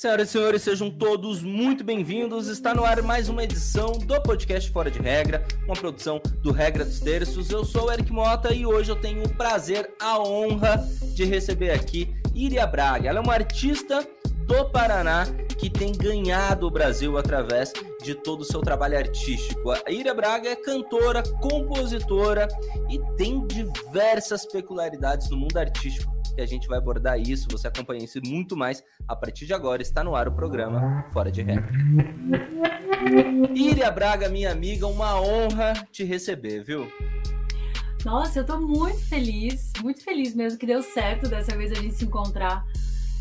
Senhoras e senhores, sejam todos muito bem-vindos. Está no ar mais uma edição do podcast Fora de Regra, uma produção do Regra dos Terços. Eu sou o Eric Mota e hoje eu tenho o prazer, a honra de receber aqui Iria Braga. Ela é uma artista do Paraná que tem ganhado o Brasil através de todo o seu trabalho artístico. A Iria Braga é cantora, compositora e tem diversas peculiaridades no mundo artístico que a gente vai abordar isso. Você acompanha isso e muito mais a partir de agora. Está no ar o programa Fora de Regra. Iria Braga, minha amiga, uma honra te receber, viu? Nossa, eu tô muito feliz, muito feliz mesmo que deu certo dessa vez a gente se encontrar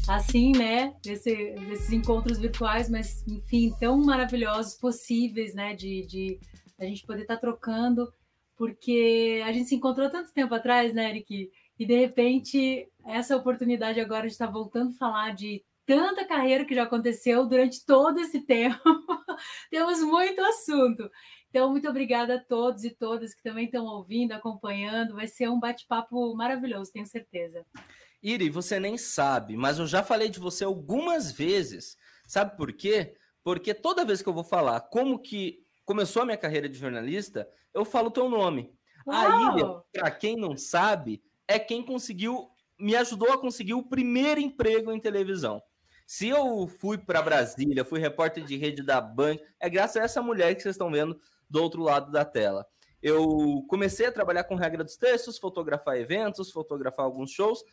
assim, né? Desse, desses encontros virtuais, mas enfim, tão maravilhosos possíveis, né? De, de a gente poder estar tá trocando, porque a gente se encontrou tanto tempo atrás, né, Eric? E de repente, essa oportunidade agora de estar voltando a falar de tanta carreira que já aconteceu durante todo esse tempo. Temos muito assunto. Então, muito obrigada a todos e todas que também estão ouvindo, acompanhando. Vai ser um bate-papo maravilhoso, tenho certeza. Iri, você nem sabe, mas eu já falei de você algumas vezes. Sabe por quê? Porque toda vez que eu vou falar como que começou a minha carreira de jornalista, eu falo o teu nome. Uau! A Iria, para quem não sabe, é quem conseguiu, me ajudou a conseguir o primeiro emprego em televisão. Se eu fui para Brasília, fui repórter de rede da Band, é graças a essa mulher que vocês estão vendo do outro lado da tela. Eu comecei a trabalhar com regra dos textos, fotografar eventos, fotografar alguns shows.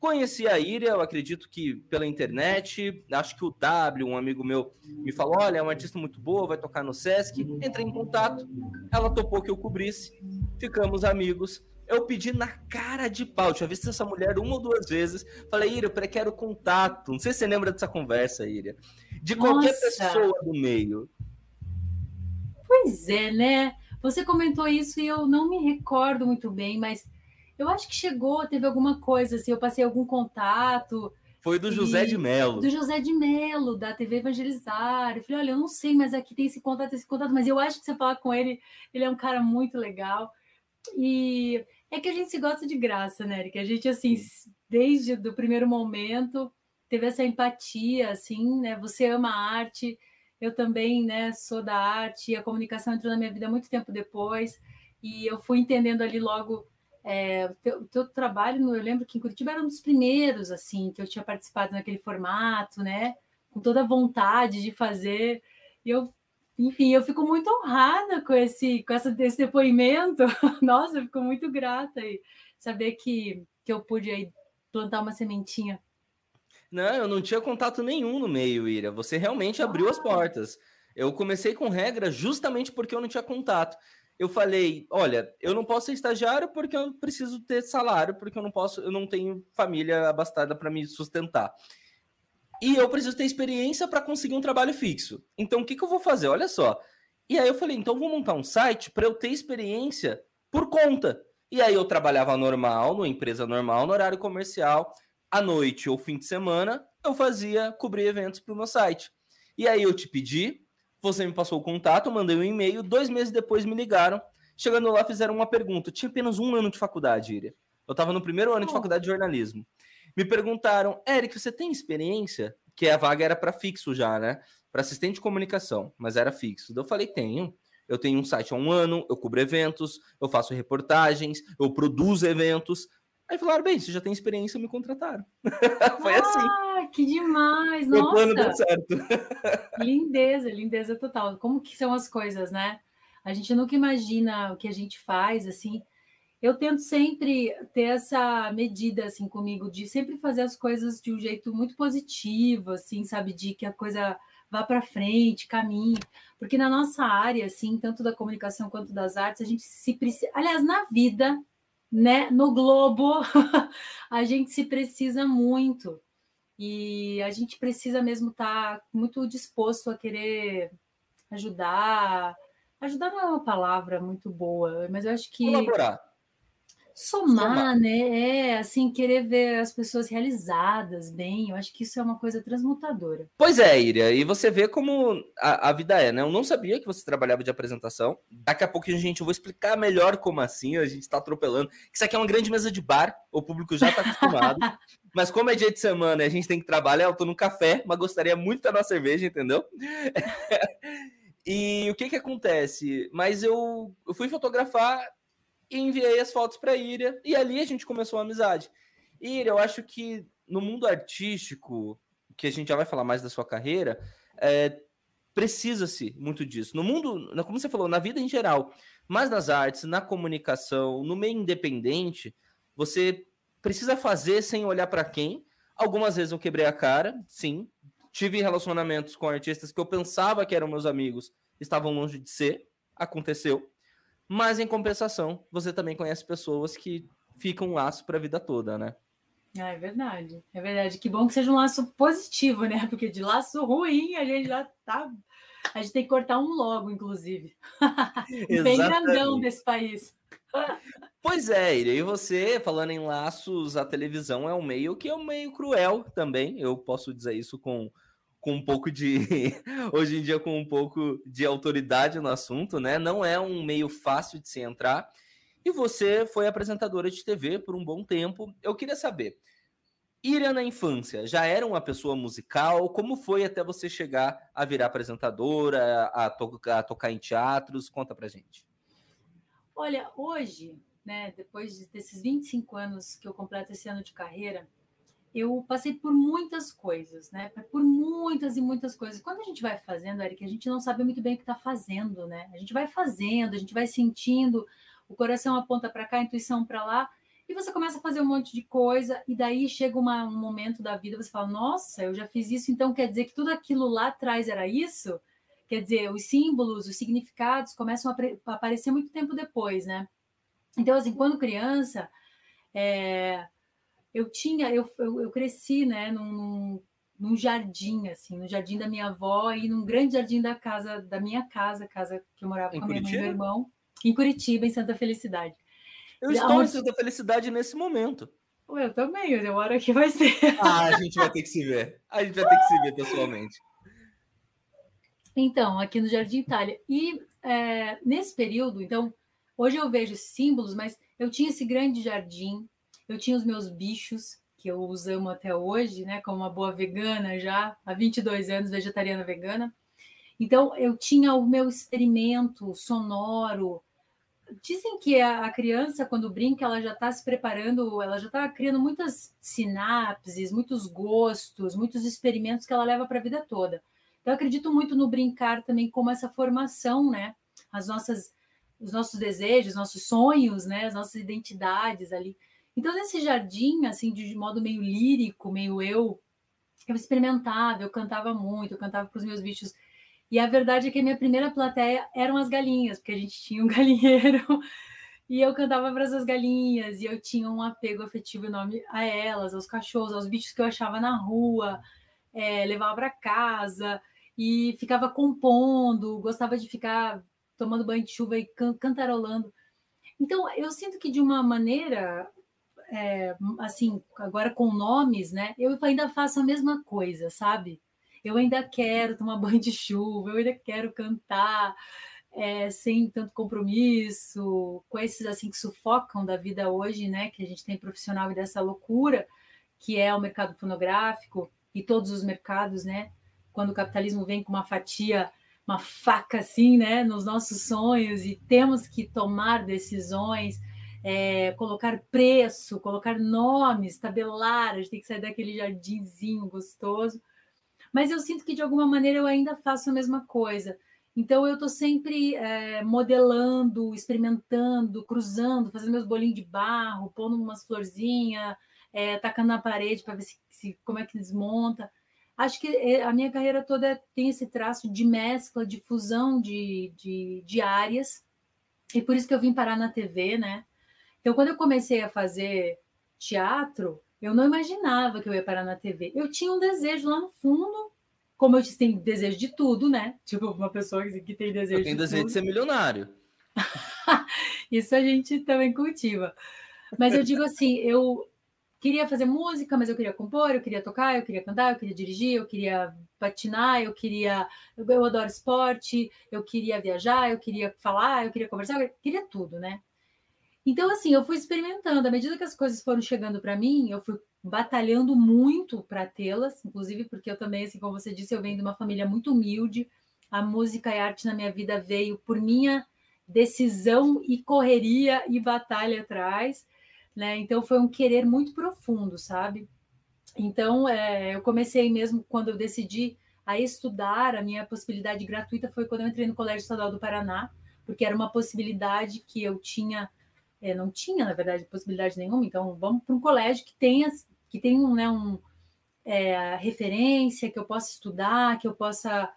Conheci a Iria, eu acredito que pela internet. Acho que o W, um amigo meu, me falou: olha, é uma artista muito boa, vai tocar no Sesc. Entrei em contato, ela topou que eu cobrisse, ficamos amigos eu pedi na cara de pau. Tinha visto essa mulher uma ou duas vezes. Falei, Ira, eu quero contato. Não sei se você lembra dessa conversa, Ira. De qualquer Nossa. pessoa do meio. Pois é, né? Você comentou isso e eu não me recordo muito bem, mas eu acho que chegou, teve alguma coisa assim, eu passei algum contato. Foi do José de Melo. Do José de Melo, da TV Evangelizar. Eu falei, olha, eu não sei, mas aqui tem esse contato, esse contato, mas eu acho que você falar com ele, ele é um cara muito legal. E é que a gente se gosta de graça, né, Eric? A gente, assim, desde o primeiro momento, teve essa empatia, assim, né? Você ama a arte, eu também, né, sou da arte, e a comunicação entrou na minha vida muito tempo depois, e eu fui entendendo ali logo é, o, teu, teu trabalho, eu lembro que em Curitiba era um dos primeiros, assim, que eu tinha participado naquele formato, né? Com toda a vontade de fazer, e eu enfim, eu fico muito honrada com esse, com essa, esse depoimento. Nossa, eu fico muito grata e saber que, que eu pude aí plantar uma sementinha. Não, eu não tinha contato nenhum no meio, Ira. Você realmente abriu ah. as portas. Eu comecei com regra justamente porque eu não tinha contato. Eu falei, olha, eu não posso ser estagiário porque eu preciso ter salário, porque eu não posso, eu não tenho família abastada para me sustentar. E eu preciso ter experiência para conseguir um trabalho fixo. Então, o que, que eu vou fazer? Olha só. E aí eu falei, então vou montar um site para eu ter experiência por conta. E aí eu trabalhava normal, numa empresa normal, no horário comercial, à noite ou fim de semana, eu fazia cobrir eventos para o meu site. E aí eu te pedi, você me passou o contato, mandei um e-mail, dois meses depois me ligaram. Chegando lá, fizeram uma pergunta. Eu tinha apenas um ano de faculdade, Iria. Eu estava no primeiro ano de faculdade de jornalismo me perguntaram, Eric, você tem experiência? Que a vaga era para fixo já, né? Para assistente de comunicação, mas era fixo. Eu falei, tenho. Eu tenho um site há um ano, eu cubro eventos, eu faço reportagens, eu produzo eventos. Aí falaram, bem, você já tem experiência, me contrataram. Foi assim. Ah, que demais! Meu Nossa! plano deu certo. lindeza, lindeza total. Como que são as coisas, né? A gente nunca imagina o que a gente faz, assim eu tento sempre ter essa medida assim comigo de sempre fazer as coisas de um jeito muito positivo, assim, sabe, de que a coisa vá para frente, caminhe, porque na nossa área, assim, tanto da comunicação quanto das artes, a gente se precisa, aliás, na vida, né, no globo, a gente se precisa muito. E a gente precisa mesmo estar tá muito disposto a querer ajudar. Ajudar não é uma palavra muito boa, mas eu acho que colaborar Somar, Somar, né? É, assim, querer ver as pessoas realizadas bem. Eu acho que isso é uma coisa transmutadora. Pois é, Iria. E você vê como a, a, vida é, né? Eu não sabia que você trabalhava de apresentação. Daqui a pouco, gente, eu vou explicar melhor como assim. A gente tá atropelando. Isso aqui é uma grande mesa de bar. O público já tá acostumado. mas como é dia de semana e a gente tem que trabalhar, eu tô no café, mas gostaria muito da nossa cerveja, entendeu? e o que que acontece? Mas eu, eu fui fotografar e enviei as fotos para Ira e ali a gente começou a amizade. Ira, eu acho que no mundo artístico, que a gente já vai falar mais da sua carreira, é, precisa-se muito disso. No mundo, como você falou, na vida em geral, mas nas artes, na comunicação, no meio independente, você precisa fazer sem olhar para quem. Algumas vezes eu quebrei a cara, sim. Tive relacionamentos com artistas que eu pensava que eram meus amigos, estavam longe de ser. Aconteceu. Mas em compensação, você também conhece pessoas que ficam um laço para a vida toda, né? Ah, é verdade. É verdade. Que bom que seja um laço positivo, né? Porque de laço ruim a gente já tá. A gente tem que cortar um logo, inclusive. Bem grandão desse país. Pois é, e você, falando em laços, a televisão é um meio que é um meio cruel também. Eu posso dizer isso com com um pouco de. hoje em dia, com um pouco de autoridade no assunto, né? Não é um meio fácil de se entrar. E você foi apresentadora de TV por um bom tempo. Eu queria saber. Ira na infância, já era uma pessoa musical? Como foi até você chegar a virar apresentadora, a, to a tocar em teatros? Conta pra gente. Olha, hoje, né, depois desses 25 anos que eu completo esse ano de carreira, eu passei por muitas coisas, né? Por muitas e muitas coisas. Quando a gente vai fazendo, Eric, a gente não sabe muito bem o que está fazendo, né? A gente vai fazendo, a gente vai sentindo, o coração aponta para cá, a intuição para lá, e você começa a fazer um monte de coisa, e daí chega uma, um momento da vida, você fala, nossa, eu já fiz isso, então quer dizer que tudo aquilo lá atrás era isso? Quer dizer, os símbolos, os significados começam a, aparecer muito tempo depois, né? Então, assim, quando criança, é, eu tinha, eu, eu, eu cresci, né, num, num jardim, assim, no jardim da minha avó e num grande jardim da casa, da minha casa, casa que eu morava em com a minha mãe e meu irmão, em Curitiba, em Santa Felicidade. Eu estou Onde... em Santa Felicidade nesse momento. Eu também, eu moro aqui vai ser. Ah, a gente vai ter que se ver. A gente vai ter que se ver pessoalmente. Então, aqui no Jardim Itália. E é, nesse período, então, hoje eu vejo símbolos, mas eu tinha esse grande jardim, eu tinha os meus bichos, que eu os amo até hoje, né? Como uma boa vegana já, há 22 anos, vegetariana vegana. Então, eu tinha o meu experimento sonoro. Dizem que a criança, quando brinca, ela já está se preparando, ela já está criando muitas sinapses, muitos gostos, muitos experimentos que ela leva para a vida toda. Então, eu acredito muito no brincar também como essa formação, né? As nossas, os nossos desejos, nossos sonhos, né? As nossas identidades ali. Então, nesse jardim, assim, de modo meio lírico, meio eu, eu experimentava, eu cantava muito, eu cantava para os meus bichos. E a verdade é que a minha primeira plateia eram as galinhas, porque a gente tinha um galinheiro e eu cantava para essas galinhas e eu tinha um apego afetivo enorme a elas, aos cachorros, aos bichos que eu achava na rua, é, levava para casa e ficava compondo, gostava de ficar tomando banho de chuva e can cantarolando. Então, eu sinto que de uma maneira é, assim, agora com nomes, né? Eu ainda faço a mesma coisa, sabe? Eu ainda quero tomar banho de chuva, eu ainda quero cantar é, sem tanto compromisso, com esses assim que sufocam da vida hoje, né? Que a gente tem profissional e dessa loucura que é o mercado fonográfico e todos os mercados, né? Quando o capitalismo vem com uma fatia, uma faca assim, né? Nos nossos sonhos e temos que tomar decisões é, colocar preço, colocar nomes, tabelar, a gente tem que sair daquele jardinzinho gostoso. Mas eu sinto que de alguma maneira eu ainda faço a mesma coisa. Então eu estou sempre é, modelando, experimentando, cruzando, fazendo meus bolinhos de barro, pondo umas florzinhas, é, tacando na parede para ver se, se, como é que desmonta. Acho que é, a minha carreira toda tem esse traço de mescla, de fusão de, de, de áreas. E por isso que eu vim parar na TV, né? Então, quando eu comecei a fazer teatro, eu não imaginava que eu ia parar na TV. Eu tinha um desejo lá no fundo, como eu disse, tem desejo de tudo, né? Tipo, uma pessoa que tem desejo eu tenho de desejo tudo. de ser milionário. Isso a gente também cultiva. Mas eu digo assim, eu queria fazer música, mas eu queria compor, eu queria tocar, eu queria cantar, eu queria dirigir, eu queria patinar, eu queria. Eu, eu adoro esporte, eu queria viajar, eu queria falar, eu queria conversar, eu queria tudo, né? Então, assim, eu fui experimentando. À medida que as coisas foram chegando para mim, eu fui batalhando muito para tê-las, inclusive porque eu também, assim como você disse, eu venho de uma família muito humilde. A música e a arte na minha vida veio por minha decisão e correria e batalha atrás, né? Então foi um querer muito profundo, sabe? Então é, eu comecei mesmo quando eu decidi a estudar, a minha possibilidade gratuita foi quando eu entrei no Colégio Estadual do Paraná, porque era uma possibilidade que eu tinha é, não tinha, na verdade, possibilidade nenhuma, então vamos para um colégio que tenha, que tenha né, um é, referência, que eu possa estudar, que eu possa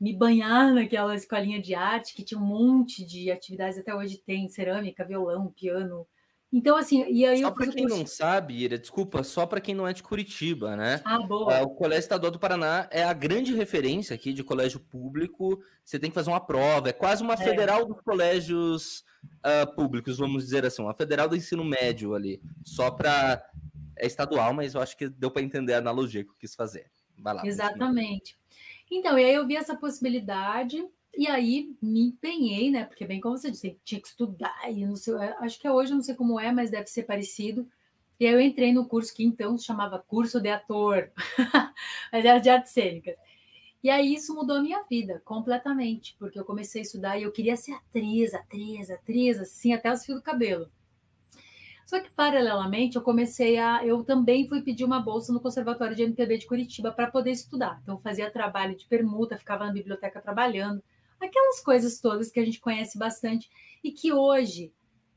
me banhar naquela escolinha de arte, que tinha um monte de atividades, até hoje tem cerâmica, violão, piano. Então, assim, e aí Só para quem curso... não sabe, Ira, desculpa, só para quem não é de Curitiba, né? Ah, boa. É, o Colégio Estadual do Paraná é a grande referência aqui de colégio público. Você tem que fazer uma prova, é quase uma é. federal dos colégios uh, públicos, vamos dizer assim, uma federal do ensino médio ali, só para é estadual, mas eu acho que deu para entender a analogia que eu quis fazer. Vai lá. Exatamente. Então, e aí eu vi essa possibilidade e aí me empenhei, né? Porque bem como você disse, tinha que estudar e não sei, acho que hoje eu não sei como é, mas deve ser parecido. E aí eu entrei no curso que então se chamava curso de ator, mas era de artes cênicas. E aí isso mudou a minha vida completamente, porque eu comecei a estudar e eu queria ser atriz, atriz, atriz, assim, até os fios do cabelo. Só que, paralelamente, eu comecei a. Eu também fui pedir uma bolsa no Conservatório de MPB de Curitiba para poder estudar. Então, fazia trabalho de permuta, ficava na biblioteca trabalhando, aquelas coisas todas que a gente conhece bastante e que hoje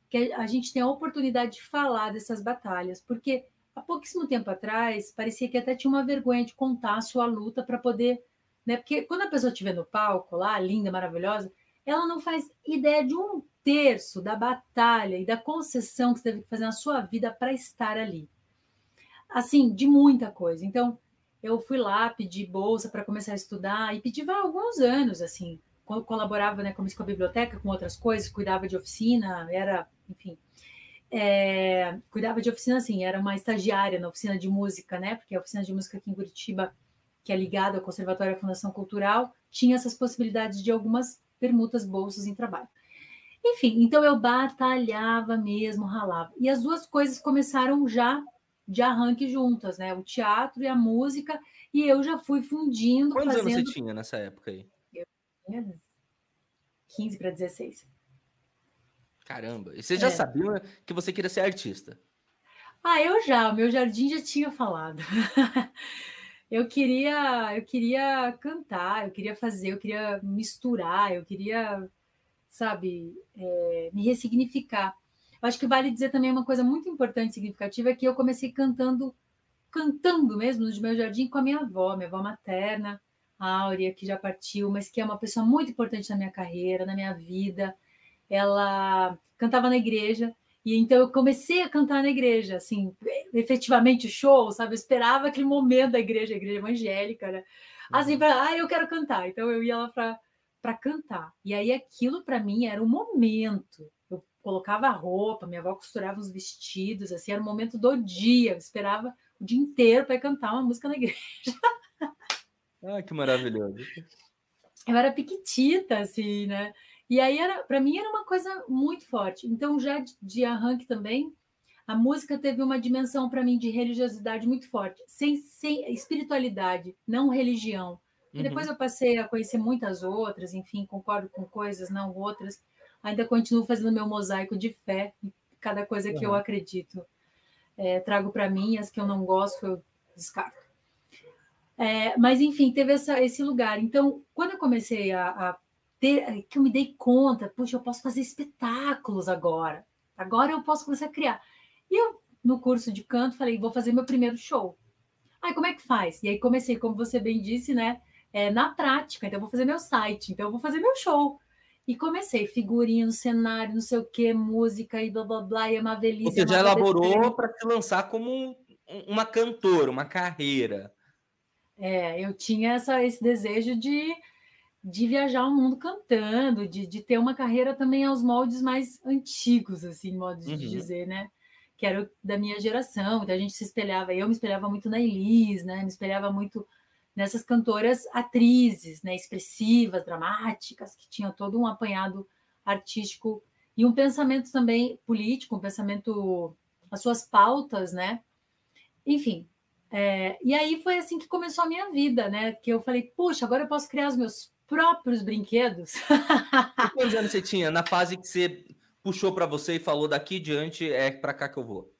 que a gente tem a oportunidade de falar dessas batalhas, porque há pouquíssimo tempo atrás parecia que até tinha uma vergonha de contar a sua luta para poder né? Porque quando a pessoa estiver no palco lá, linda, maravilhosa, ela não faz ideia de um terço da batalha e da concessão que você teve que fazer na sua vida para estar ali. Assim, de muita coisa. Então, eu fui lá, pedi bolsa para começar a estudar e pedi há alguns anos, assim, colaborava né, com a biblioteca, com outras coisas, cuidava de oficina, era, enfim, é, cuidava de oficina, assim, era uma estagiária na oficina de música, né, porque a oficina de música aqui em Curitiba que é ligado ao Conservatório e à Fundação Cultural, tinha essas possibilidades de algumas permutas, bolsas em trabalho. Enfim, então eu batalhava mesmo, ralava. E as duas coisas começaram já de arranque juntas, né? O teatro e a música, e eu já fui fundindo. Quantos fazendo... anos você tinha nessa época aí? Tinha 15 para 16. Caramba, e você já é. sabia que você queria ser artista? Ah, eu já, o meu jardim já tinha falado. eu queria, eu queria cantar, eu queria fazer, eu queria misturar, eu queria, sabe, é, me ressignificar. Eu acho que vale dizer também uma coisa muito importante e significativa é que eu comecei cantando, cantando mesmo no meu jardim com a minha avó, minha avó materna, Áurea, que já partiu, mas que é uma pessoa muito importante na minha carreira, na minha vida. Ela cantava na igreja e então eu comecei a cantar na igreja, assim, efetivamente show, sabe? Eu esperava aquele momento da igreja, a igreja evangélica, né? Assim, para, ah, eu quero cantar. Então eu ia lá para cantar. E aí aquilo para mim era um momento. Eu colocava a roupa, minha avó costurava os vestidos, assim, era o momento do dia. Eu esperava o dia inteiro para cantar uma música na igreja. Ah, que maravilhoso. Eu era piquitita, assim, né? E aí, para mim, era uma coisa muito forte. Então, já de, de arranque também, a música teve uma dimensão para mim de religiosidade muito forte, sem, sem espiritualidade, não religião. E uhum. depois eu passei a conhecer muitas outras, enfim, concordo com coisas, não outras. Ainda continuo fazendo meu mosaico de fé, cada coisa que eu acredito é, trago para mim, as que eu não gosto eu descarto. É, mas enfim, teve essa, esse lugar. Então, quando eu comecei a, a ter, eh, que eu me dei conta, puxa, eu posso fazer espetáculos agora. Agora eu posso começar a criar. E eu, no curso de canto, falei, vou fazer meu primeiro show. Aí, como é que faz? E aí comecei, como você bem disse, né? É, na prática, então eu vou fazer meu site, então eu vou fazer meu show. E comecei, figurino, cenário, não sei o que, música e blá blá blá, e uma velhice. Você já elaborou para se lançar como uma cantora, uma carreira. É, eu tinha essa, esse desejo de de viajar o mundo cantando, de, de ter uma carreira também aos moldes mais antigos, assim, modo de uhum. dizer, né? que era da minha geração, então a gente se espelhava, eu me espelhava muito na Elis, né? Me espelhava muito nessas cantoras atrizes, né, expressivas, dramáticas, que tinham todo um apanhado artístico e um pensamento também político, um pensamento, as suas pautas, né? Enfim, é, e aí foi assim que começou a minha vida, né? Que eu falei, puxa, agora eu posso criar os meus próprios brinquedos. Quantos anos você tinha na fase que você puxou para você e falou daqui diante é para cá que eu vou?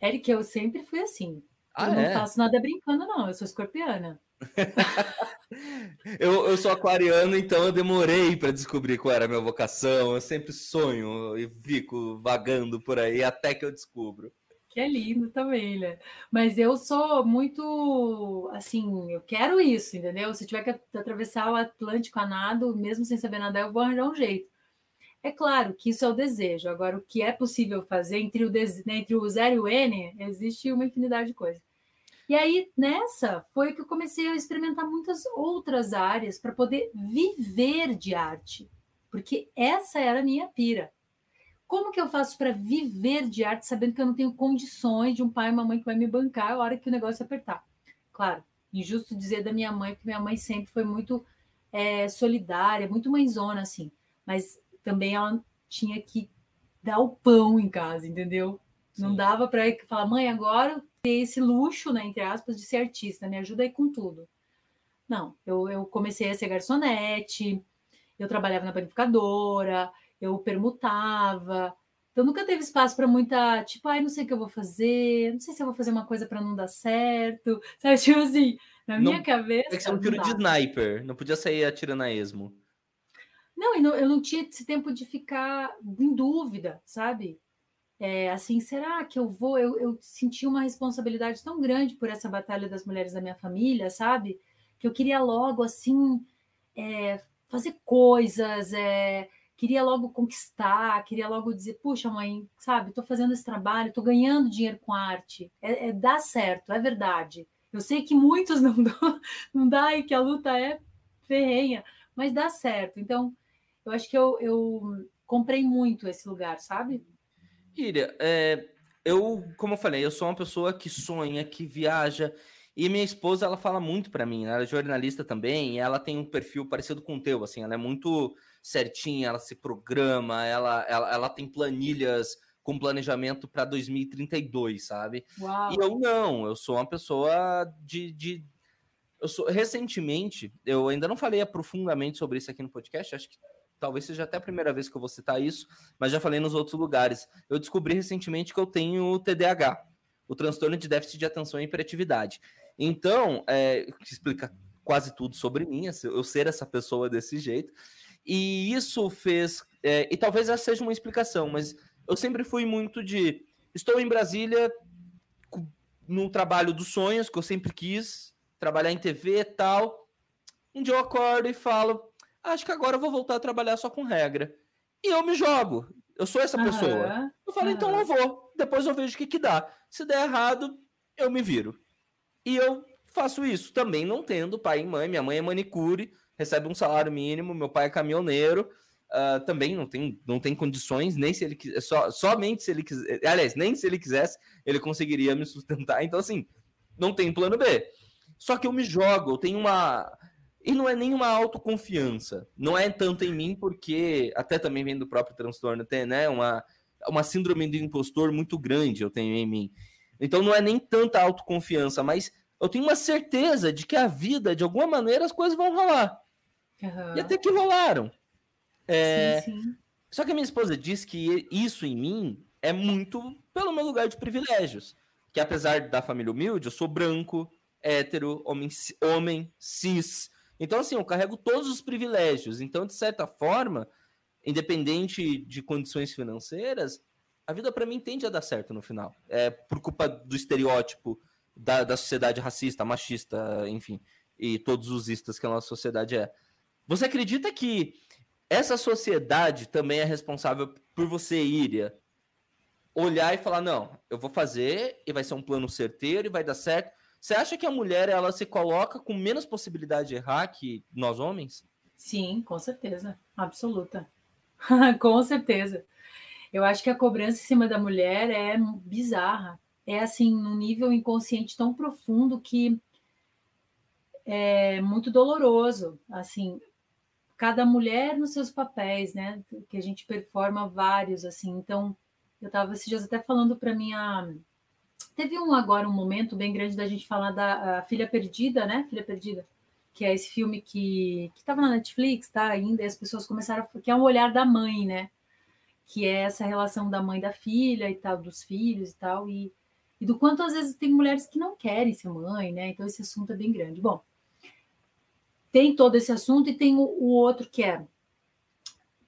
Eric, eu sempre fui assim. Ah, eu não é? faço nada brincando, não. Eu sou escorpiana. eu, eu sou aquariano, então eu demorei para descobrir qual era a minha vocação. Eu sempre sonho e fico vagando por aí até que eu descubro. Que é lindo também, né? Mas eu sou muito assim, eu quero isso, entendeu? Se tiver que atravessar o Atlântico a nado, mesmo sem saber nadar, eu vou arranjar um jeito. É claro que isso é o desejo. Agora, o que é possível fazer entre o, des... entre o zero e o N, existe uma infinidade de coisas. E aí, nessa, foi que eu comecei a experimentar muitas outras áreas para poder viver de arte. Porque essa era a minha pira. Como que eu faço para viver de arte sabendo que eu não tenho condições de um pai e uma mãe que vai me bancar a hora que o negócio apertar? Claro, injusto dizer da minha mãe, porque minha mãe sempre foi muito é, solidária, muito mãezona, assim. Mas também ela tinha que dar o pão em casa, entendeu? Sim. Não dava para falar, mãe, agora ter esse luxo, né, entre aspas, de ser artista, me ajuda aí com tudo. Não, eu, eu comecei a ser garçonete, eu trabalhava na panificadora, eu permutava. Então nunca teve espaço para muita, tipo, ai, não sei o que eu vou fazer, não sei se eu vou fazer uma coisa para não dar certo. Sabe, tipo assim, na não, minha cabeça. É que você é um tiro de sniper, não podia sair atirando a esmo. Não, e não, eu não tinha esse tempo de ficar em dúvida, sabe? É, assim, será que eu vou? Eu, eu senti uma responsabilidade tão grande por essa batalha das mulheres da minha família, sabe? Que eu queria logo, assim, é, fazer coisas, é, queria logo conquistar, queria logo dizer, puxa, mãe, sabe, estou fazendo esse trabalho, estou ganhando dinheiro com arte, é, é, dá certo, é verdade. Eu sei que muitos não dão, não dá e que a luta é ferrenha, mas dá certo. Então, eu acho que eu, eu comprei muito esse lugar, sabe? Iria, é, eu, como eu falei, eu sou uma pessoa que sonha, que viaja, e minha esposa, ela fala muito para mim, ela é jornalista também, ela tem um perfil parecido com o teu, assim, ela é muito certinha, ela se programa, ela, ela, ela tem planilhas com planejamento para 2032, sabe? Uau. E eu não, eu sou uma pessoa de, de eu sou recentemente, eu ainda não falei profundamente sobre isso aqui no podcast, acho que talvez seja até a primeira vez que eu vou citar isso, mas já falei nos outros lugares. Eu descobri recentemente que eu tenho TDAH, o transtorno de déficit de atenção e hiperatividade. Então, é, explica quase tudo sobre mim, eu ser essa pessoa desse jeito. E isso fez. É, e talvez essa seja uma explicação, mas eu sempre fui muito de. Estou em Brasília no trabalho dos sonhos, que eu sempre quis, trabalhar em TV e tal. Um dia eu acordo e falo, acho que agora eu vou voltar a trabalhar só com regra. E eu me jogo. Eu sou essa pessoa. Eu falo, uhum. então eu vou. Depois eu vejo o que, que dá. Se der errado, eu me viro. E eu faço isso também não tendo pai e mãe. Minha mãe é manicure, recebe um salário mínimo, meu pai é caminhoneiro. Uh, também não tem, não tem condições, nem se ele quiser, só, somente se ele quiser, aliás, nem se ele quisesse, ele conseguiria me sustentar. Então, assim, não tem plano B. Só que eu me jogo, eu tenho uma. E não é nenhuma autoconfiança. Não é tanto em mim, porque até também vem do próprio transtorno, tem, né? Uma, uma síndrome do impostor muito grande eu tenho em mim. Então não é nem tanta autoconfiança, mas eu tenho uma certeza de que a vida, de alguma maneira, as coisas vão rolar. Uhum. E até que rolaram. É... Sim, sim. Só que a minha esposa diz que isso em mim é muito pelo meu lugar de privilégios. Que apesar da família humilde, eu sou branco, hétero, homem, homem cis, então, assim, eu carrego todos os privilégios. Então, de certa forma, independente de condições financeiras, a vida para mim tende a dar certo no final. É por culpa do estereótipo da, da sociedade racista, machista, enfim, e todos os istas que a nossa sociedade é. Você acredita que essa sociedade também é responsável por você, Iria, olhar e falar: não, eu vou fazer e vai ser um plano certeiro e vai dar certo, você acha que a mulher ela se coloca com menos possibilidade de errar que nós homens? Sim, com certeza, absoluta. com certeza. Eu acho que a cobrança em cima da mulher é bizarra. É assim, num nível inconsciente tão profundo que é muito doloroso. Assim, cada mulher nos seus papéis, né? Que a gente performa vários, assim. Então, eu estava esses dias até falando para minha. Teve um agora um momento bem grande da gente falar da Filha Perdida, né? Filha Perdida, que é esse filme que estava na Netflix, tá? Ainda, e as pessoas começaram a. que é o olhar da mãe, né? Que é essa relação da mãe da filha e tal, dos filhos e tal, e, e do quanto às vezes tem mulheres que não querem ser mãe, né? Então esse assunto é bem grande. Bom, tem todo esse assunto e tem o, o outro que é,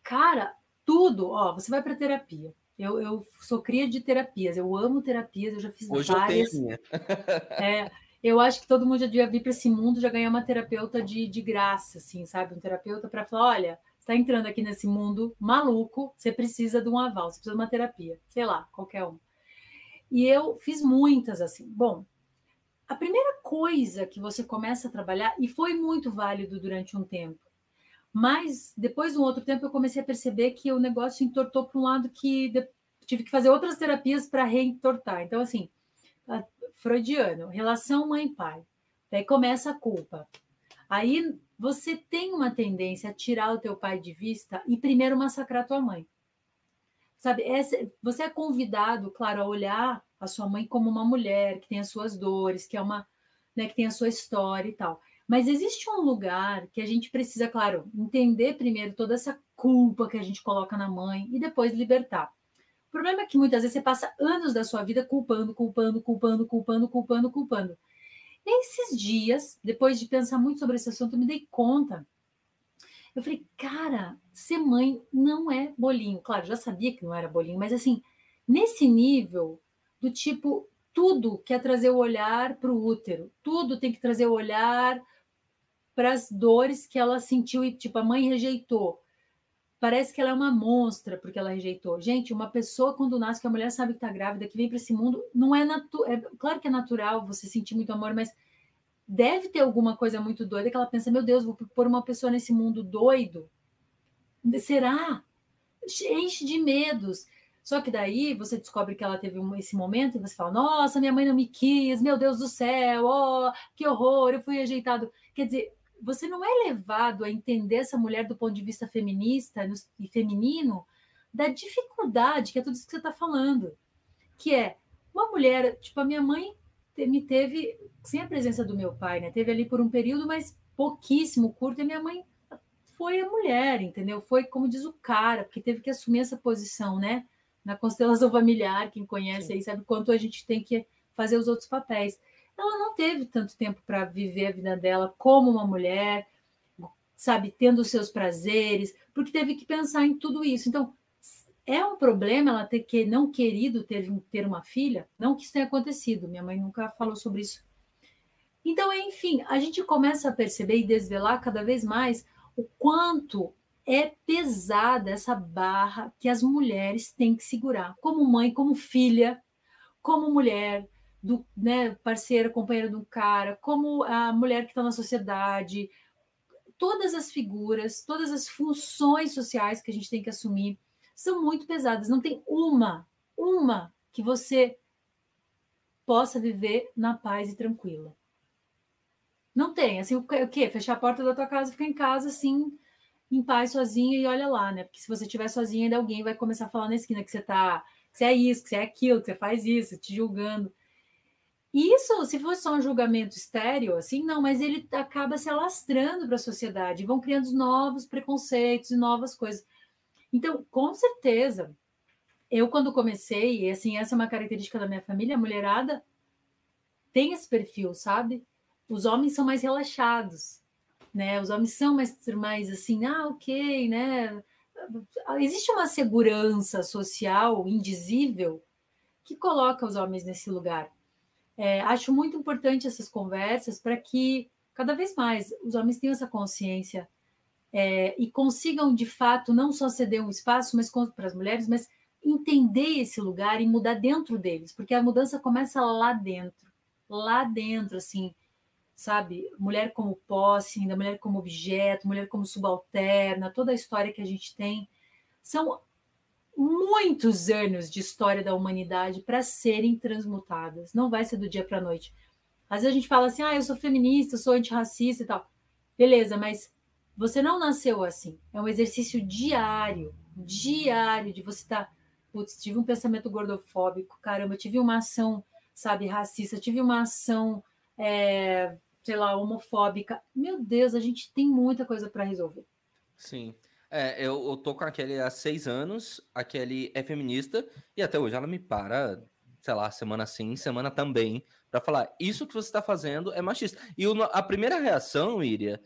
cara, tudo, ó, você vai para terapia. Eu, eu sou cria de terapias, eu amo terapias, eu já fiz Hoje várias. eu tenho é, eu acho que todo mundo já devia vir para esse mundo já ganhar uma terapeuta de, de graça, assim, sabe? Um terapeuta para falar: olha, está entrando aqui nesse mundo maluco, você precisa de um aval, você precisa de uma terapia, sei lá, qualquer um. E eu fiz muitas assim. Bom, a primeira coisa que você começa a trabalhar, e foi muito válido durante um tempo, mas depois de um outro tempo eu comecei a perceber que o negócio entortou para um lado que tive que fazer outras terapias para reentortar. Então, assim, freudiano, relação mãe-pai. Daí começa a culpa. Aí você tem uma tendência a tirar o teu pai de vista e primeiro massacrar tua mãe. Sabe, essa, você é convidado, claro, a olhar a sua mãe como uma mulher que tem as suas dores, que é uma, né, que tem a sua história e tal. Mas existe um lugar que a gente precisa, claro, entender primeiro toda essa culpa que a gente coloca na mãe e depois libertar. O problema é que muitas vezes você passa anos da sua vida culpando, culpando, culpando, culpando, culpando, culpando. Nesses dias, depois de pensar muito sobre esse assunto, eu me dei conta. Eu falei, cara, ser mãe não é bolinho. Claro, já sabia que não era bolinho, mas assim, nesse nível do tipo, tudo quer trazer o olhar para o útero, tudo tem que trazer o olhar para as dores que ela sentiu e, tipo, a mãe rejeitou. Parece que ela é uma monstra porque ela rejeitou. Gente, uma pessoa quando nasce, que a mulher sabe que está grávida, que vem para esse mundo, não é natural. É, claro que é natural você sentir muito amor, mas deve ter alguma coisa muito doida que ela pensa: meu Deus, vou pôr uma pessoa nesse mundo doido. Será? Enche de medos. Só que daí você descobre que ela teve esse momento e você fala: Nossa, minha mãe não me quis, meu Deus do céu, oh, que horror, eu fui rejeitado. Quer dizer, você não é levado a entender essa mulher do ponto de vista feminista e feminino da dificuldade, que é tudo isso que você está falando, que é uma mulher, tipo, a minha mãe me teve sem a presença do meu pai, né? Teve ali por um período, mas pouquíssimo curto, e minha mãe foi a mulher, entendeu? Foi como diz o cara, porque teve que assumir essa posição, né? Na constelação familiar, quem conhece Sim. aí sabe quanto a gente tem que fazer os outros papéis ela não teve tanto tempo para viver a vida dela como uma mulher, sabe, tendo os seus prazeres, porque teve que pensar em tudo isso. Então, é um problema ela ter que não querido ter, ter uma filha, não que isso tenha acontecido, minha mãe nunca falou sobre isso. Então, enfim, a gente começa a perceber e desvelar cada vez mais o quanto é pesada essa barra que as mulheres têm que segurar, como mãe, como filha, como mulher, do né, parceiro, companheiro de um cara, como a mulher que está na sociedade, todas as figuras, todas as funções sociais que a gente tem que assumir são muito pesadas. Não tem uma, uma que você possa viver na paz e tranquila. Não tem. Assim, o quê? Fechar a porta da tua casa, ficar em casa assim, em paz, sozinha e olha lá, né? Porque se você estiver sozinha, ainda alguém vai começar a falar na esquina que você tá, que você é isso, que você é aquilo, que você faz isso, te julgando. Isso, se fosse só um julgamento estéreo, assim, não, mas ele acaba se alastrando para a sociedade, vão criando novos preconceitos e novas coisas. Então, com certeza, eu quando comecei, e assim, essa é uma característica da minha família, a mulherada tem esse perfil, sabe? Os homens são mais relaxados, né? Os homens são mais, mais assim, ah, ok, né? Existe uma segurança social indizível que coloca os homens nesse lugar. É, acho muito importante essas conversas para que cada vez mais os homens tenham essa consciência é, e consigam, de fato, não só ceder um espaço para as mulheres, mas entender esse lugar e mudar dentro deles, porque a mudança começa lá dentro, lá dentro, assim, sabe? Mulher como posse, ainda mulher como objeto, mulher como subalterna, toda a história que a gente tem, são muitos anos de história da humanidade para serem transmutadas. Não vai ser do dia para a noite. Às vezes a gente fala assim, ah, eu sou feminista, sou antirracista e tal. Beleza, mas você não nasceu assim. É um exercício diário, diário, de você estar. Tá, Putz, tive um pensamento gordofóbico, caramba, tive uma ação, sabe, racista, tive uma ação, é, sei lá, homofóbica. Meu Deus, a gente tem muita coisa para resolver. Sim. É, eu, eu tô com a Kelly há seis anos, a Kelly é feminista, e até hoje ela me para, sei lá, semana sim, semana também, para falar, isso que você está fazendo é machista. E o, a primeira reação, Iria,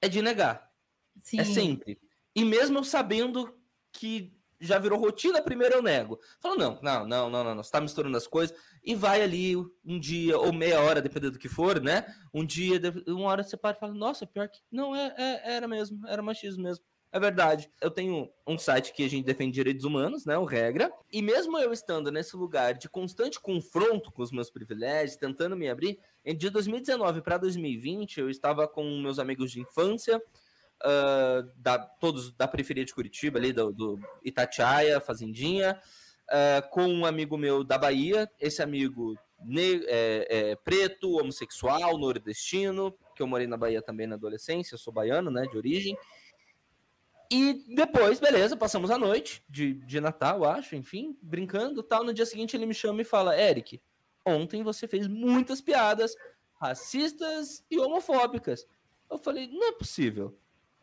é de negar. É Sim. É sempre. E mesmo eu sabendo que já virou rotina, primeiro eu nego. Não, não, não, não, não, não, você tá misturando as coisas. E vai ali um dia, ou meia hora, dependendo do que for, né? Um dia, uma hora você para e fala, nossa, pior que. Não, é, é, era mesmo, era machismo mesmo. É verdade. Eu tenho um site que a gente defende direitos humanos, né? O Regra. E mesmo eu estando nesse lugar de constante confronto com os meus privilégios, tentando me abrir, de 2019 para 2020, eu estava com meus amigos de infância, uh, da, todos da periferia de Curitiba, ali do, do Itatiaia, Fazendinha, uh, com um amigo meu da Bahia, esse amigo é, é, preto, homossexual, nordestino, que eu morei na Bahia também na adolescência, sou baiano, né, de origem. E depois, beleza, passamos a noite de, de Natal, acho, enfim, brincando tal. No dia seguinte ele me chama e fala: Eric, ontem você fez muitas piadas racistas e homofóbicas. Eu falei: não é possível.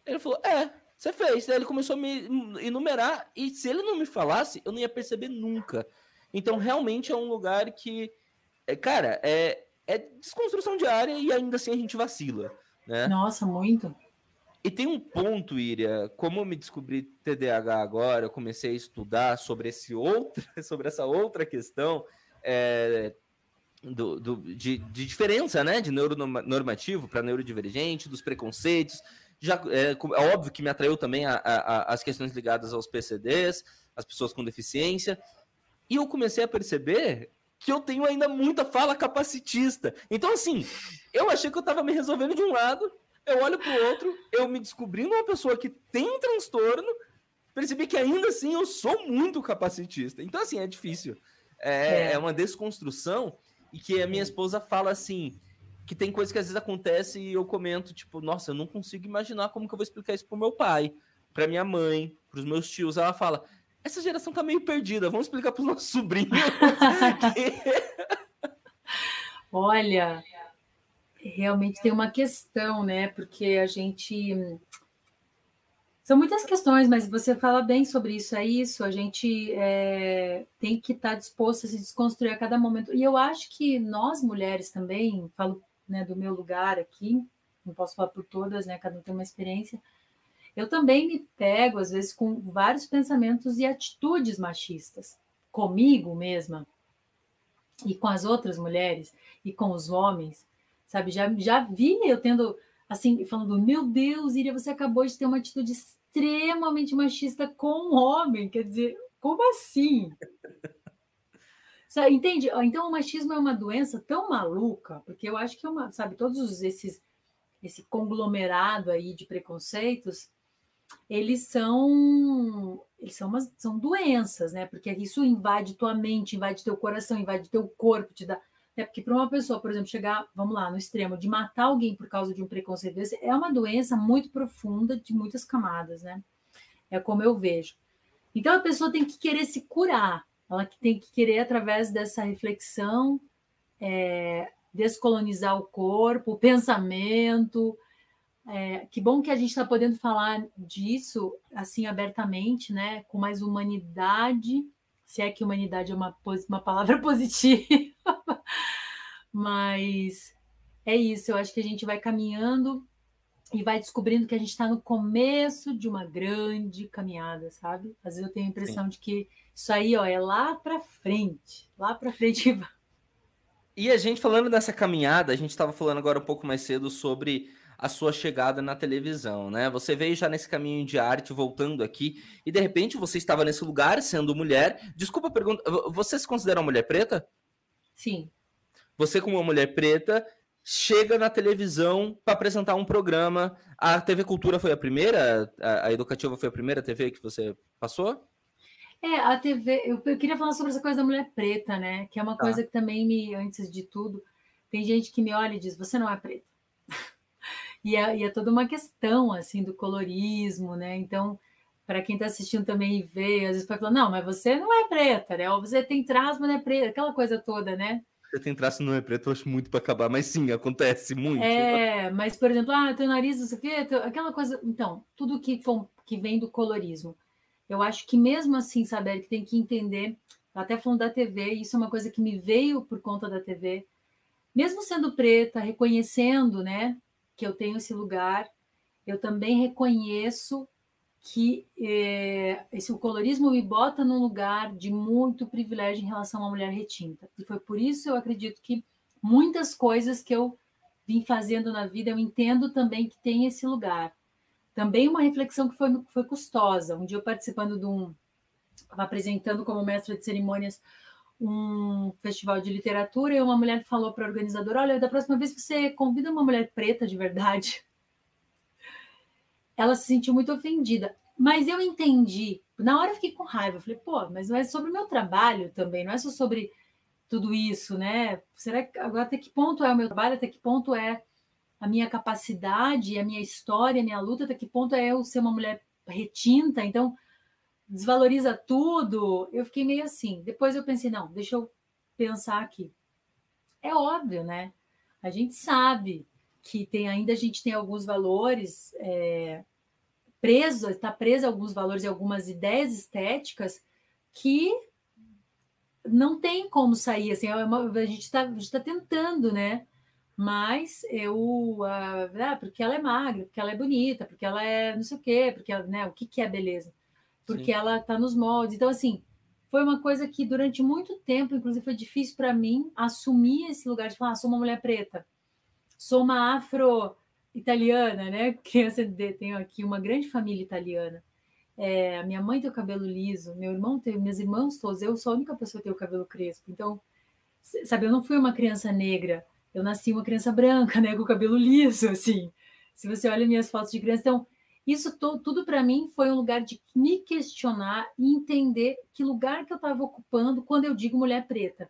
Ele falou: é, você fez. Aí ele começou a me enumerar e se ele não me falasse, eu não ia perceber nunca. Então, realmente é um lugar que, é, cara, é, é desconstrução diária e ainda assim a gente vacila. Né? Nossa, muito. E tem um ponto, Iria, como eu me descobri TDAH agora, eu comecei a estudar sobre esse outro, sobre essa outra questão é, do, do, de, de, diferença, né, de neuronormativo para neurodivergente, dos preconceitos. Já é, é, óbvio que me atraiu também a, a, as questões ligadas aos PCDs, as pessoas com deficiência. E eu comecei a perceber que eu tenho ainda muita fala capacitista. Então, assim, eu achei que eu estava me resolvendo de um lado eu olho pro outro, eu me descobrindo uma pessoa que tem um transtorno, percebi que ainda assim eu sou muito capacitista. Então, assim, é difícil. É, é. é uma desconstrução e que a minha esposa fala assim, que tem coisas que às vezes acontece e eu comento, tipo, nossa, eu não consigo imaginar como que eu vou explicar isso pro meu pai, pra minha mãe, pros meus tios. Ela fala, essa geração tá meio perdida, vamos explicar pros nossos sobrinhos. Olha, realmente tem uma questão, né? Porque a gente. São muitas questões, mas você fala bem sobre isso, é isso. A gente é, tem que estar tá disposto a se desconstruir a cada momento. E eu acho que nós, mulheres, também, falo né, do meu lugar aqui, não posso falar por todas, né? Cada um tem uma experiência. Eu também me pego, às vezes, com vários pensamentos e atitudes machistas, comigo mesma, e com as outras mulheres, e com os homens sabe? Já, já vi eu tendo, assim, falando, meu Deus, Iria, você acabou de ter uma atitude extremamente machista com um homem, quer dizer, como assim? Sabe, entende? Então, o machismo é uma doença tão maluca, porque eu acho que é uma, sabe, todos esses, esse conglomerado aí de preconceitos, eles são eles são, umas, são doenças, né? Porque isso invade tua mente, invade teu coração, invade teu corpo, te dá é porque para uma pessoa, por exemplo, chegar, vamos lá, no extremo de matar alguém por causa de um preconceito desse, é uma doença muito profunda, de muitas camadas, né? É como eu vejo. Então a pessoa tem que querer se curar, ela tem que querer, através dessa reflexão, é, descolonizar o corpo, o pensamento. É, que bom que a gente está podendo falar disso assim abertamente, né? Com mais humanidade, se é que humanidade é uma, uma palavra positiva. Mas é isso, eu acho que a gente vai caminhando e vai descobrindo que a gente está no começo de uma grande caminhada, sabe? Às vezes eu tenho a impressão Sim. de que isso aí ó, é lá para frente, lá para frente. E a gente falando dessa caminhada, a gente estava falando agora um pouco mais cedo sobre a sua chegada na televisão, né? Você veio já nesse caminho de arte, voltando aqui, e de repente você estava nesse lugar sendo mulher. Desculpa a pergunta, você se considera uma mulher preta? Sim. Você, como uma mulher preta, chega na televisão para apresentar um programa. A TV Cultura foi a primeira? A, a Educativa foi a primeira TV que você passou? É, a TV, eu, eu, queria falar sobre essa coisa da mulher preta, né? Que é uma tá. coisa que também me, antes de tudo, tem gente que me olha e diz: você não é preta. e, é, e é toda uma questão, assim, do colorismo, né? Então, para quem está assistindo também e vê, às vezes pode falar: não, mas você não é preta, né? Ou você tem traço, mas não é preta, aquela coisa toda, né? Você tem traço não é preto, eu acho muito para acabar, mas sim, acontece muito. É, mas, por exemplo, ah, teu nariz, não sei o quê, aquela coisa. Então, tudo que, que vem do colorismo. Eu acho que mesmo assim, saber que tem que entender, até falando da TV, isso é uma coisa que me veio por conta da TV, mesmo sendo preta, reconhecendo, né, que eu tenho esse lugar, eu também reconheço que é, esse o colorismo me bota num lugar de muito privilégio em relação uma mulher retinta. E foi por isso eu acredito que muitas coisas que eu vim fazendo na vida, eu entendo também que tem esse lugar. Também uma reflexão que foi, foi custosa. Um dia eu participando de um. apresentando como mestra de cerimônias um festival de literatura e uma mulher falou para a organizadora: Olha, da próxima vez você convida uma mulher preta de verdade. Ela se sentiu muito ofendida. Mas eu entendi. Na hora eu fiquei com raiva. Eu falei, pô, mas não é sobre o meu trabalho também, não é só sobre tudo isso, né? Será que agora até que ponto é o meu trabalho, até que ponto é a minha capacidade, a minha história, a minha luta, até que ponto é eu ser uma mulher retinta, então desvaloriza tudo. Eu fiquei meio assim. Depois eu pensei, não, deixa eu pensar aqui. É óbvio, né? A gente sabe que tem ainda a gente tem alguns valores é, presos, está preso a alguns valores e algumas ideias estéticas que não tem como sair assim. É a gente está tá tentando, né? mas eu ah, porque ela é magra, porque ela é bonita, porque ela é não sei o quê, porque ela, né, o que, que é beleza? Porque Sim. ela está nos moldes. Então, assim, foi uma coisa que durante muito tempo, inclusive, foi difícil para mim assumir esse lugar de falar, ah, sou uma mulher preta, sou uma afro-italiana, né? Criança de, tenho aqui uma grande família italiana. É, minha mãe tem o cabelo liso, meu irmão tem, meus irmãos todos, eu sou a única pessoa que tem o cabelo crespo. Então, sabe, eu não fui uma criança negra eu nasci uma criança branca, né, com o cabelo liso, assim. Se você olha minhas fotos de criança, então isso to, tudo para mim foi um lugar de me questionar e entender que lugar que eu estava ocupando quando eu digo mulher preta,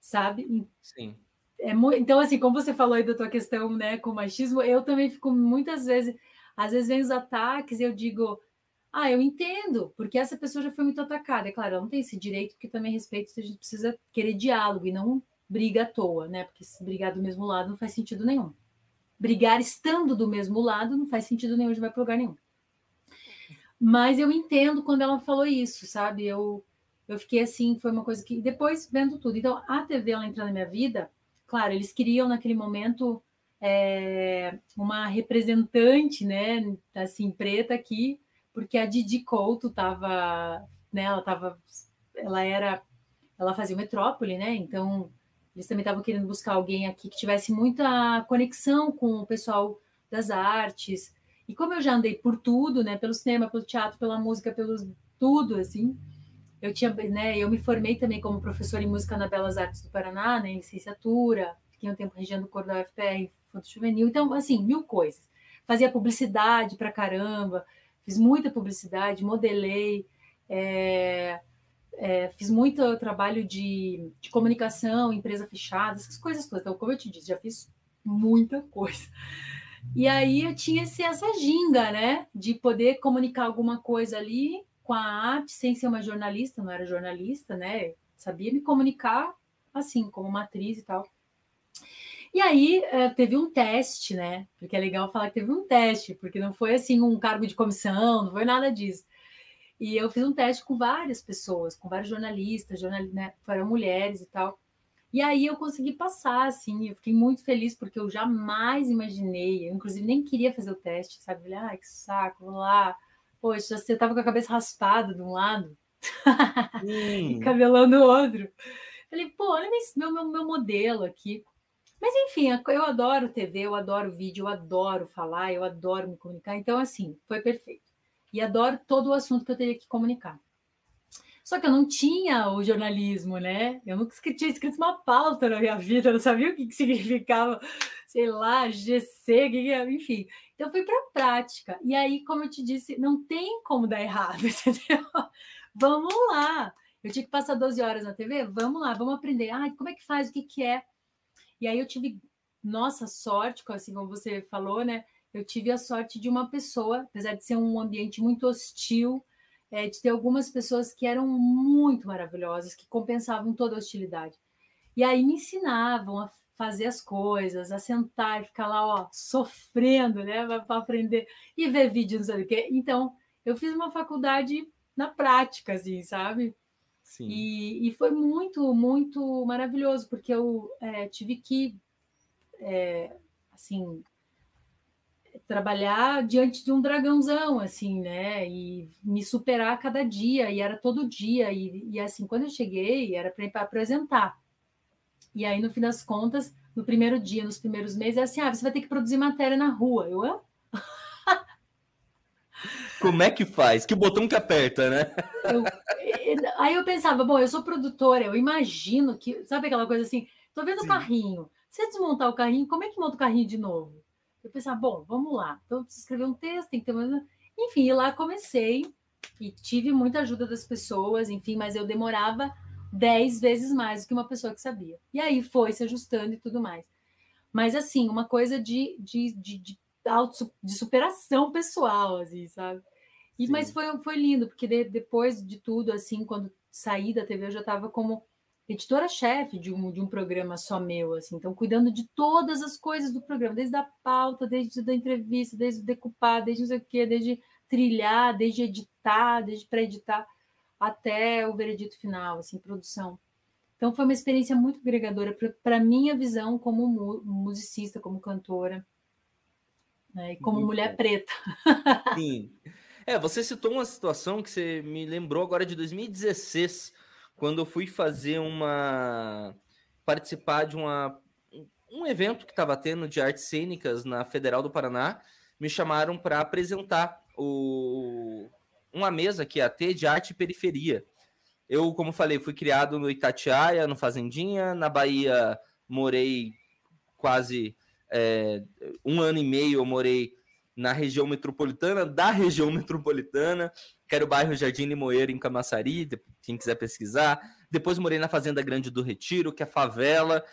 sabe? Sim. É, então, assim, como você falou aí da tua questão, né, com o machismo, eu também fico muitas vezes, às vezes vem os ataques e eu digo, ah, eu entendo, porque essa pessoa já foi muito atacada. É claro, ela não tem esse direito, porque também respeito, a gente precisa querer diálogo e não briga à toa, né? Porque se brigar do mesmo lado não faz sentido nenhum. Brigar estando do mesmo lado não faz sentido nenhum, não vai para lugar nenhum. Mas eu entendo quando ela falou isso, sabe? Eu, eu fiquei assim, foi uma coisa que. Depois vendo tudo. Então, a TV ela entrou na minha vida, claro, eles queriam naquele momento é, uma representante, né, assim, preta aqui, porque a Didi Couto estava, né, ela estava, ela era, ela fazia metrópole, né, então eles também estavam querendo buscar alguém aqui que tivesse muita conexão com o pessoal das artes. E como eu já andei por tudo, né, pelo cinema, pelo teatro, pela música, pelo tudo, assim, eu tinha, né, eu me formei também como professora em música na Belas Artes do Paraná, né, em licenciatura, fiquei um tempo regendo o coro da UFPR, Fundo Juvenil, então, assim, mil coisas. Fazia publicidade pra caramba, fiz muita publicidade, modelei, é, é, fiz muito trabalho de, de, comunicação, empresa fechada, essas coisas todas. Então, como eu te disse, já fiz muita coisa. E aí eu tinha essa ginga, né? De poder comunicar alguma coisa ali com a arte, sem ser uma jornalista, não era jornalista, né? Sabia me comunicar assim, como uma atriz e tal. E aí é, teve um teste, né? Porque é legal falar que teve um teste, porque não foi assim um cargo de comissão, não foi nada disso. E eu fiz um teste com várias pessoas, com vários jornalistas, jornal, né, foram mulheres e tal. E aí eu consegui passar, assim, eu fiquei muito feliz, porque eu jamais imaginei, eu inclusive nem queria fazer o teste, sabe? Falei, ai, que saco, vou lá. Poxa, você tava com a cabeça raspada de um lado, e cabelão do outro. Falei, pô, olha meu, meu, meu modelo aqui. Mas enfim, eu adoro TV, eu adoro vídeo, eu adoro falar, eu adoro me comunicar. Então, assim, foi perfeito e adoro todo o assunto que eu teria que comunicar. Só que eu não tinha o jornalismo, né? Eu nunca tinha escrito uma pauta na minha vida, eu não sabia o que, que significava, sei lá, GC, enfim. Então fui para a prática. E aí, como eu te disse, não tem como dar errado, entendeu? vamos lá. Eu tinha que passar 12 horas na TV, vamos lá, vamos aprender. Ah, como é que faz, o que, que é? E aí eu tive, nossa sorte, assim como você falou, né? Eu tive a sorte de uma pessoa, apesar de ser um ambiente muito hostil, é, de ter algumas pessoas que eram muito maravilhosas, que compensavam toda a hostilidade. E aí me ensinavam a fazer as coisas, a sentar e ficar lá, ó, sofrendo, né, para aprender e ver vídeos, não sei o quê. Então, eu fiz uma faculdade na prática, assim, sabe? Sim. E, e foi muito, muito maravilhoso, porque eu é, tive que, é, assim, trabalhar diante de um dragãozão, assim, né? E me superar a cada dia, e era todo dia. E, e assim, quando eu cheguei, era para apresentar. E aí, no fim das contas, no primeiro dia, nos primeiros meses, é assim: ah, você vai ter que produzir matéria na rua. Eu, ah? Como é que faz? Que botão que aperta, né? Eu, aí eu pensava, bom, eu sou produtora, eu imagino que, sabe aquela coisa assim, tô vendo o carrinho. Se desmontar o carrinho, como é que monta o carrinho de novo? Eu pensava, bom, vamos lá. Então, preciso escrever um texto, tem que ter uma... Enfim, lá comecei e tive muita ajuda das pessoas, enfim, mas eu demorava dez vezes mais do que uma pessoa que sabia. E aí foi se ajustando e tudo mais. Mas, assim, uma coisa de, de, de, de, auto, de superação pessoal, assim, sabe? E, mas foi, foi lindo, porque de, depois de tudo, assim, quando saí da TV, eu já estava como editora-chefe de um, de um programa só meu, assim, então cuidando de todas as coisas do programa, desde a pauta, desde a entrevista, desde decupar, desde não sei o quê, desde trilhar, desde editar, desde pré-editar até o veredito final, assim, produção. Então foi uma experiência muito agregadora para minha visão como musicista, como cantora, né, e como muito mulher bom. preta. Sim. É, você citou uma situação que você me lembrou agora de 2016, quando eu fui fazer uma participar de uma um evento que estava tendo de artes cênicas na Federal do Paraná, me chamaram para apresentar o uma mesa que ia ter de arte e periferia. Eu, como falei, fui criado no Itatiaia, no Fazendinha. Na Bahia, morei quase é, um ano e meio. Eu morei na região metropolitana, da região metropolitana, que era o bairro Jardim Limoeiro, em Camaçari, quem quiser pesquisar. Depois morei na Fazenda Grande do Retiro, que é favela.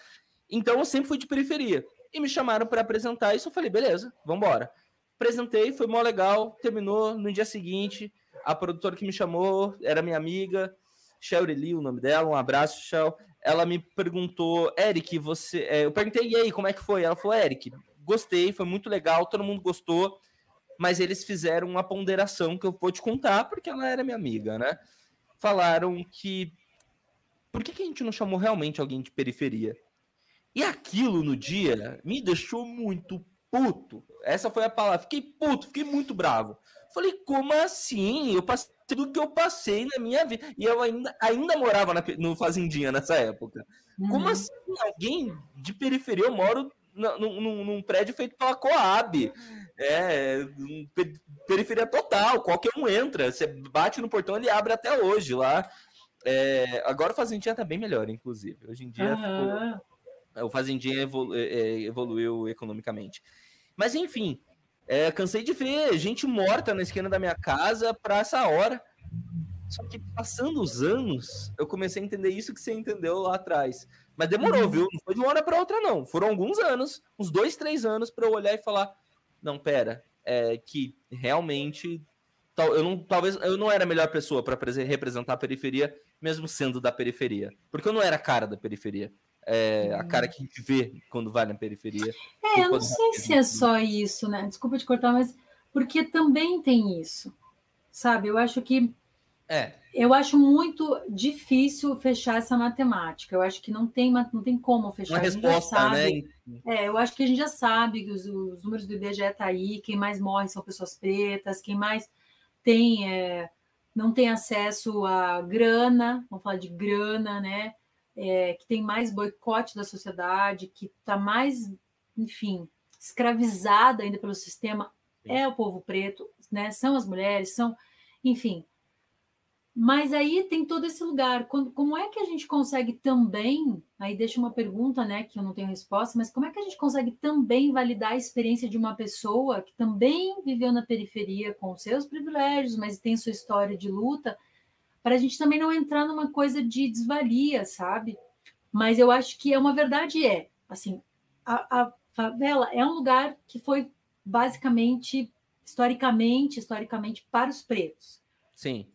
Então eu sempre fui de periferia. E me chamaram para apresentar isso. Eu falei, beleza, vamos embora. Apresentei, foi mó legal. Terminou no dia seguinte. A produtora que me chamou era minha amiga, Shelly Lee, o nome dela, um abraço, Shell. Ela me perguntou, Eric, você. É, eu perguntei, e aí, como é que foi? Ela falou, Eric, gostei, foi muito legal, todo mundo gostou, mas eles fizeram uma ponderação que eu vou te contar, porque ela era minha amiga, né? Falaram que. Por que, que a gente não chamou realmente alguém de periferia? E aquilo no dia me deixou muito puto. Essa foi a palavra. Fiquei puto, fiquei muito bravo. Falei, como assim? Eu passei tudo que eu passei na minha vida. E eu ainda, ainda morava na, no Fazendinha nessa época. Uhum. Como assim? Alguém de periferia? Eu moro num, num, num prédio feito pela Coab. É, periferia total. Qualquer um entra. Você bate no portão, ele abre até hoje lá. É, agora o Fazendinha tá bem melhor, inclusive. Hoje em dia uhum. ficou, o Fazendinha evolu, é, é, evoluiu economicamente. Mas enfim, é, cansei de ver gente morta na esquina da minha casa para essa hora. Só que passando os anos, eu comecei a entender isso que você entendeu lá atrás. Mas demorou, uhum. viu? Não foi de uma hora para outra, não. Foram alguns anos, uns dois, três anos, para eu olhar e falar: não, pera, é que realmente eu não, talvez eu não era a melhor pessoa para representar a periferia, mesmo sendo da periferia, porque eu não era a cara da periferia é, a cara que a gente vê quando vai na periferia. É, eu não sei se é só isso, né? Desculpa te cortar, mas porque também tem isso, sabe? Eu acho que é. Eu acho muito difícil fechar essa matemática. Eu acho que não tem, não tem como fechar. Uma resposta, né? É, eu acho que a gente já sabe que os, os números do IBGE tá aí. Quem mais morre são pessoas pretas. Quem mais tem é, não tem acesso a grana. Vamos falar de grana, né? É, que tem mais boicote da sociedade, que está mais, enfim, escravizada ainda pelo sistema, Sim. é o povo preto, né? São as mulheres, são, enfim. Mas aí tem todo esse lugar. Quando, como é que a gente consegue também? Aí deixa uma pergunta, né, que eu não tenho resposta, mas como é que a gente consegue também validar a experiência de uma pessoa que também viveu na periferia com seus privilégios, mas tem sua história de luta, para a gente também não entrar numa coisa de desvalia, sabe? Mas eu acho que é uma verdade é, assim, a, a favela é um lugar que foi basicamente, historicamente, historicamente para os pretos. Sim.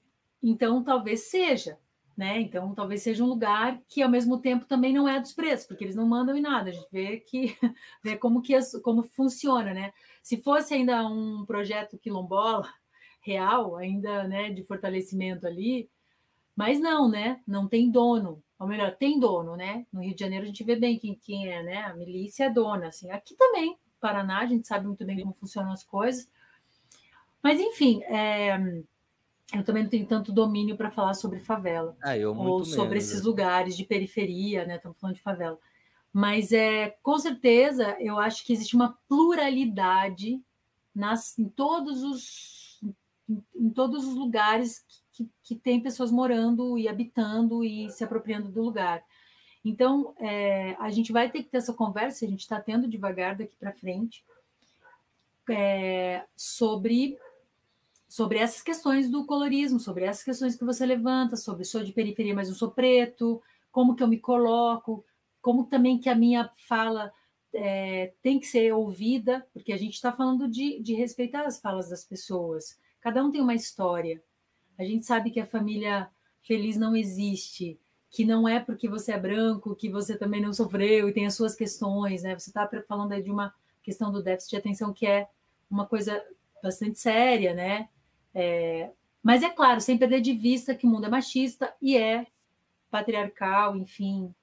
Então talvez seja, né? Então talvez seja um lugar que ao mesmo tempo também não é dos pretos, porque eles não mandam em nada. A gente vê que vê como que como funciona, né? Se fosse ainda um projeto quilombola real, ainda, né, de fortalecimento ali, mas não, né? Não tem dono. Ou melhor, tem dono, né? No Rio de Janeiro a gente vê bem quem, quem é, né? A milícia é dona, assim. Aqui também, Paraná, a gente sabe muito bem como funcionam as coisas. Mas, enfim, é... eu também não tenho tanto domínio para falar sobre favela. Ah, ou sobre esses né? lugares de periferia, né? Estamos falando de favela. Mas, é, com certeza, eu acho que existe uma pluralidade nas, em todos os em todos os lugares que, que tem pessoas morando e habitando e se apropriando do lugar. Então, é, a gente vai ter que ter essa conversa, a gente está tendo devagar daqui para frente, é, sobre, sobre essas questões do colorismo, sobre essas questões que você levanta, sobre sou de periferia, mas não sou preto, como que eu me coloco, como também que a minha fala é, tem que ser ouvida, porque a gente está falando de, de respeitar as falas das pessoas. Cada um tem uma história. A gente sabe que a família feliz não existe, que não é porque você é branco, que você também não sofreu e tem as suas questões, né? Você está falando aí de uma questão do déficit de atenção que é uma coisa bastante séria, né? É... mas é claro, sem perder de vista que o mundo é machista e é patriarcal, enfim.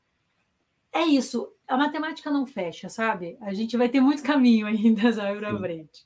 É isso. A matemática não fecha, sabe? A gente vai ter muito caminho ainda, sabe, para frente.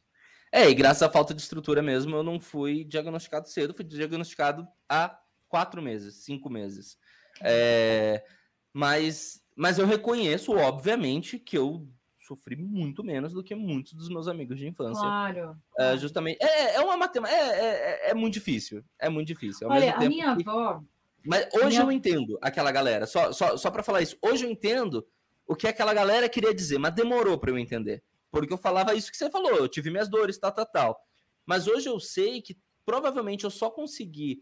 É, e graças à falta de estrutura mesmo, eu não fui diagnosticado cedo, fui diagnosticado há quatro meses, cinco meses. É, mas, mas eu reconheço, obviamente, que eu sofri muito menos do que muitos dos meus amigos de infância. Claro. É, justamente. É, é uma matemática. É, é, é, é, muito difícil. É muito difícil. Ao Olha, a minha que... avó. Mas hoje minha... eu entendo aquela galera. Só, só, só para falar isso, hoje eu entendo o que aquela galera queria dizer, mas demorou para eu entender. Porque eu falava isso que você falou, eu tive minhas dores, tal, tal, tal. Mas hoje eu sei que provavelmente eu só consegui.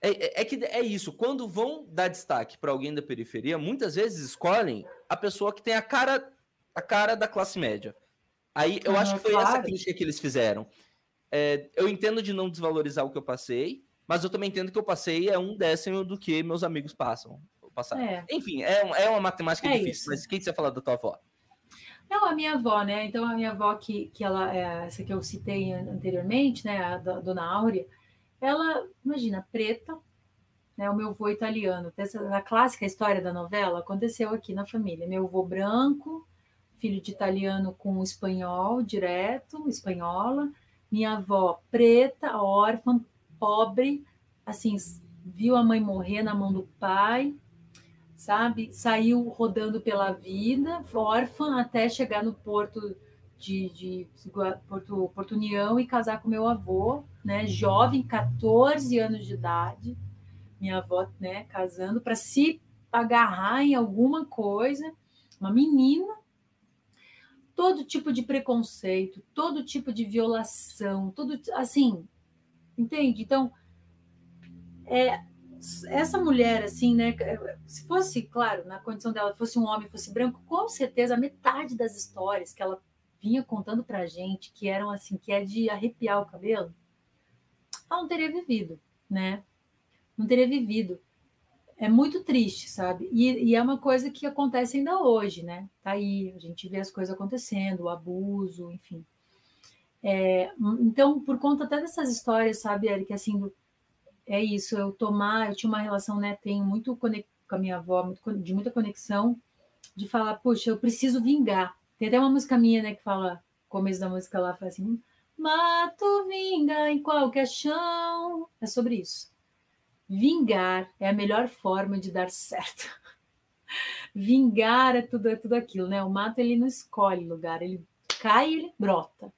É, é, é que é isso, quando vão dar destaque para alguém da periferia, muitas vezes escolhem a pessoa que tem a cara, a cara da classe média. Aí eu acho que foi claro. essa crítica que eles fizeram. É, eu entendo de não desvalorizar o que eu passei, mas eu também entendo que eu passei é um décimo do que meus amigos passam. É. Enfim, é, é uma matemática é difícil. Isso. Mas o que você fala da tua avó? Não, a minha avó, né? Então, a minha avó, que, que ela é essa que eu citei anteriormente, né? A, dona Áurea, ela, imagina, preta, né? O meu avô italiano. Essa, a clássica história da novela aconteceu aqui na família. Meu avô branco, filho de italiano com espanhol direto, espanhola. Minha avó preta, órfã, pobre, assim, viu a mãe morrer na mão do pai, sabe? Saiu rodando pela vida, órfã, até chegar no porto de, de Porto, porto União e casar com meu avô, né? Jovem, 14 anos de idade, minha avó, né? Casando para se agarrar em alguma coisa, uma menina. Todo tipo de preconceito, todo tipo de violação, tudo assim, entende? Então, é, essa mulher, assim, né? Se fosse, claro, na condição dela, fosse um homem, fosse branco, com certeza metade das histórias que ela vinha contando pra gente, que eram assim, que é de arrepiar o cabelo, ela não teria vivido, né? Não teria vivido. É muito triste, sabe? E, e, é uma coisa que acontece ainda hoje, né? Tá aí, a gente vê as coisas acontecendo, o abuso, enfim. É, então, por conta até dessas histórias, sabe, Eric, assim, é isso, eu tomar, eu tinha uma relação, né, tenho muito com a minha avó, muito, de muita conexão, de falar, puxa, eu preciso vingar. Tem até uma música minha, né, que fala, começo da música lá, fala assim, mato vinga em qualquer chão. É sobre isso. Vingar é a melhor forma de dar certo. Vingar é tudo, é tudo aquilo, né? O mato ele não escolhe lugar, ele cai e ele brota.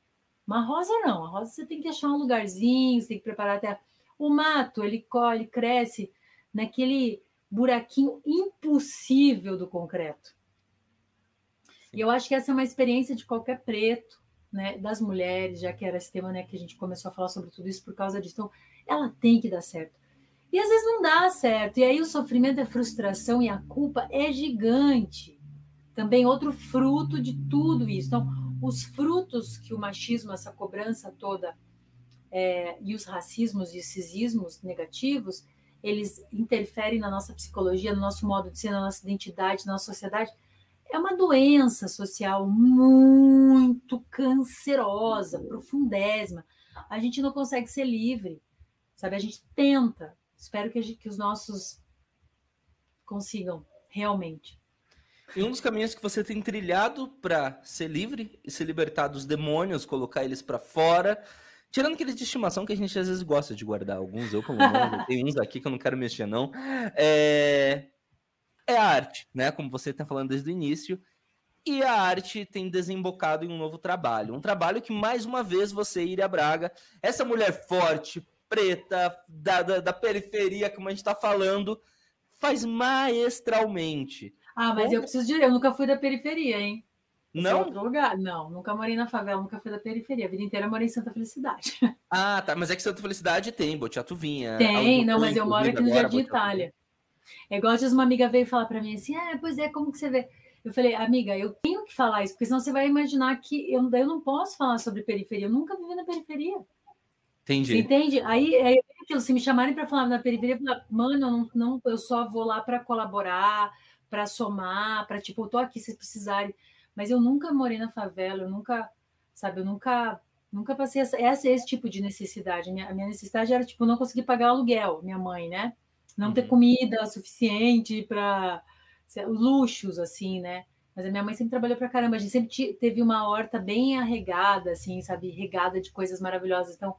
Uma rosa não, a rosa você tem que achar um lugarzinho, você tem que preparar até o mato, ele colhe, cresce naquele buraquinho impossível do concreto. Sim. E eu acho que essa é uma experiência de qualquer preto, né, das mulheres, já que era esse tema né, que a gente começou a falar sobre tudo isso por causa disso. Então, ela tem que dar certo. E às vezes não dá certo. E aí o sofrimento, a frustração e a culpa é gigante. Também outro fruto de tudo isso. Então, os frutos que o machismo, essa cobrança toda, é, e os racismos e esses ismos negativos, eles interferem na nossa psicologia, no nosso modo de ser, na nossa identidade, na nossa sociedade. É uma doença social muito cancerosa, profundésima. A gente não consegue ser livre, sabe? A gente tenta. Espero que, gente, que os nossos consigam realmente. E um dos caminhos que você tem trilhado para ser livre e se libertar dos demônios, colocar eles para fora, tirando aqueles de estimação que a gente às vezes gosta de guardar, alguns eu pelo menos, tem uns aqui que eu não quero mexer não, é, é a arte, né? Como você está falando desde o início. E a arte tem desembocado em um novo trabalho. Um trabalho que, mais uma vez, você, Iria Braga, essa mulher forte, preta, da, da, da periferia, como a gente está falando, faz maestralmente. Ah, mas eu preciso dizer, eu nunca fui da periferia, hein? Esse não? É outro lugar. Não, nunca morei na favela, nunca fui da periferia. A vida inteira eu morei em Santa Felicidade. Ah, tá. Mas é que Santa Felicidade tem, Botiatuvinha. Tem, não, mas eu moro aqui no Jardim Itália. É igual às uma amiga veio falar para mim assim: ah, pois é, como que você vê? Eu falei, amiga, eu tenho que falar isso, porque senão você vai imaginar que eu, eu não posso falar sobre periferia. Eu nunca vivi na periferia. Entendi. Você entende? Aí, aí se me chamarem para falar na periferia, eu falo, mano, eu, não, não, eu só vou lá para colaborar, para somar, para tipo, eu tô aqui se precisarem. Mas eu nunca morei na favela, eu nunca, sabe, eu nunca nunca passei essa, essa esse tipo de necessidade. Minha, a minha necessidade era tipo não conseguir pagar aluguel, minha mãe, né? Não uhum. ter comida suficiente para luxos assim, né? Mas a minha mãe sempre trabalhou para caramba. A gente sempre teve uma horta bem arregada, assim, sabe, regada de coisas maravilhosas. Então,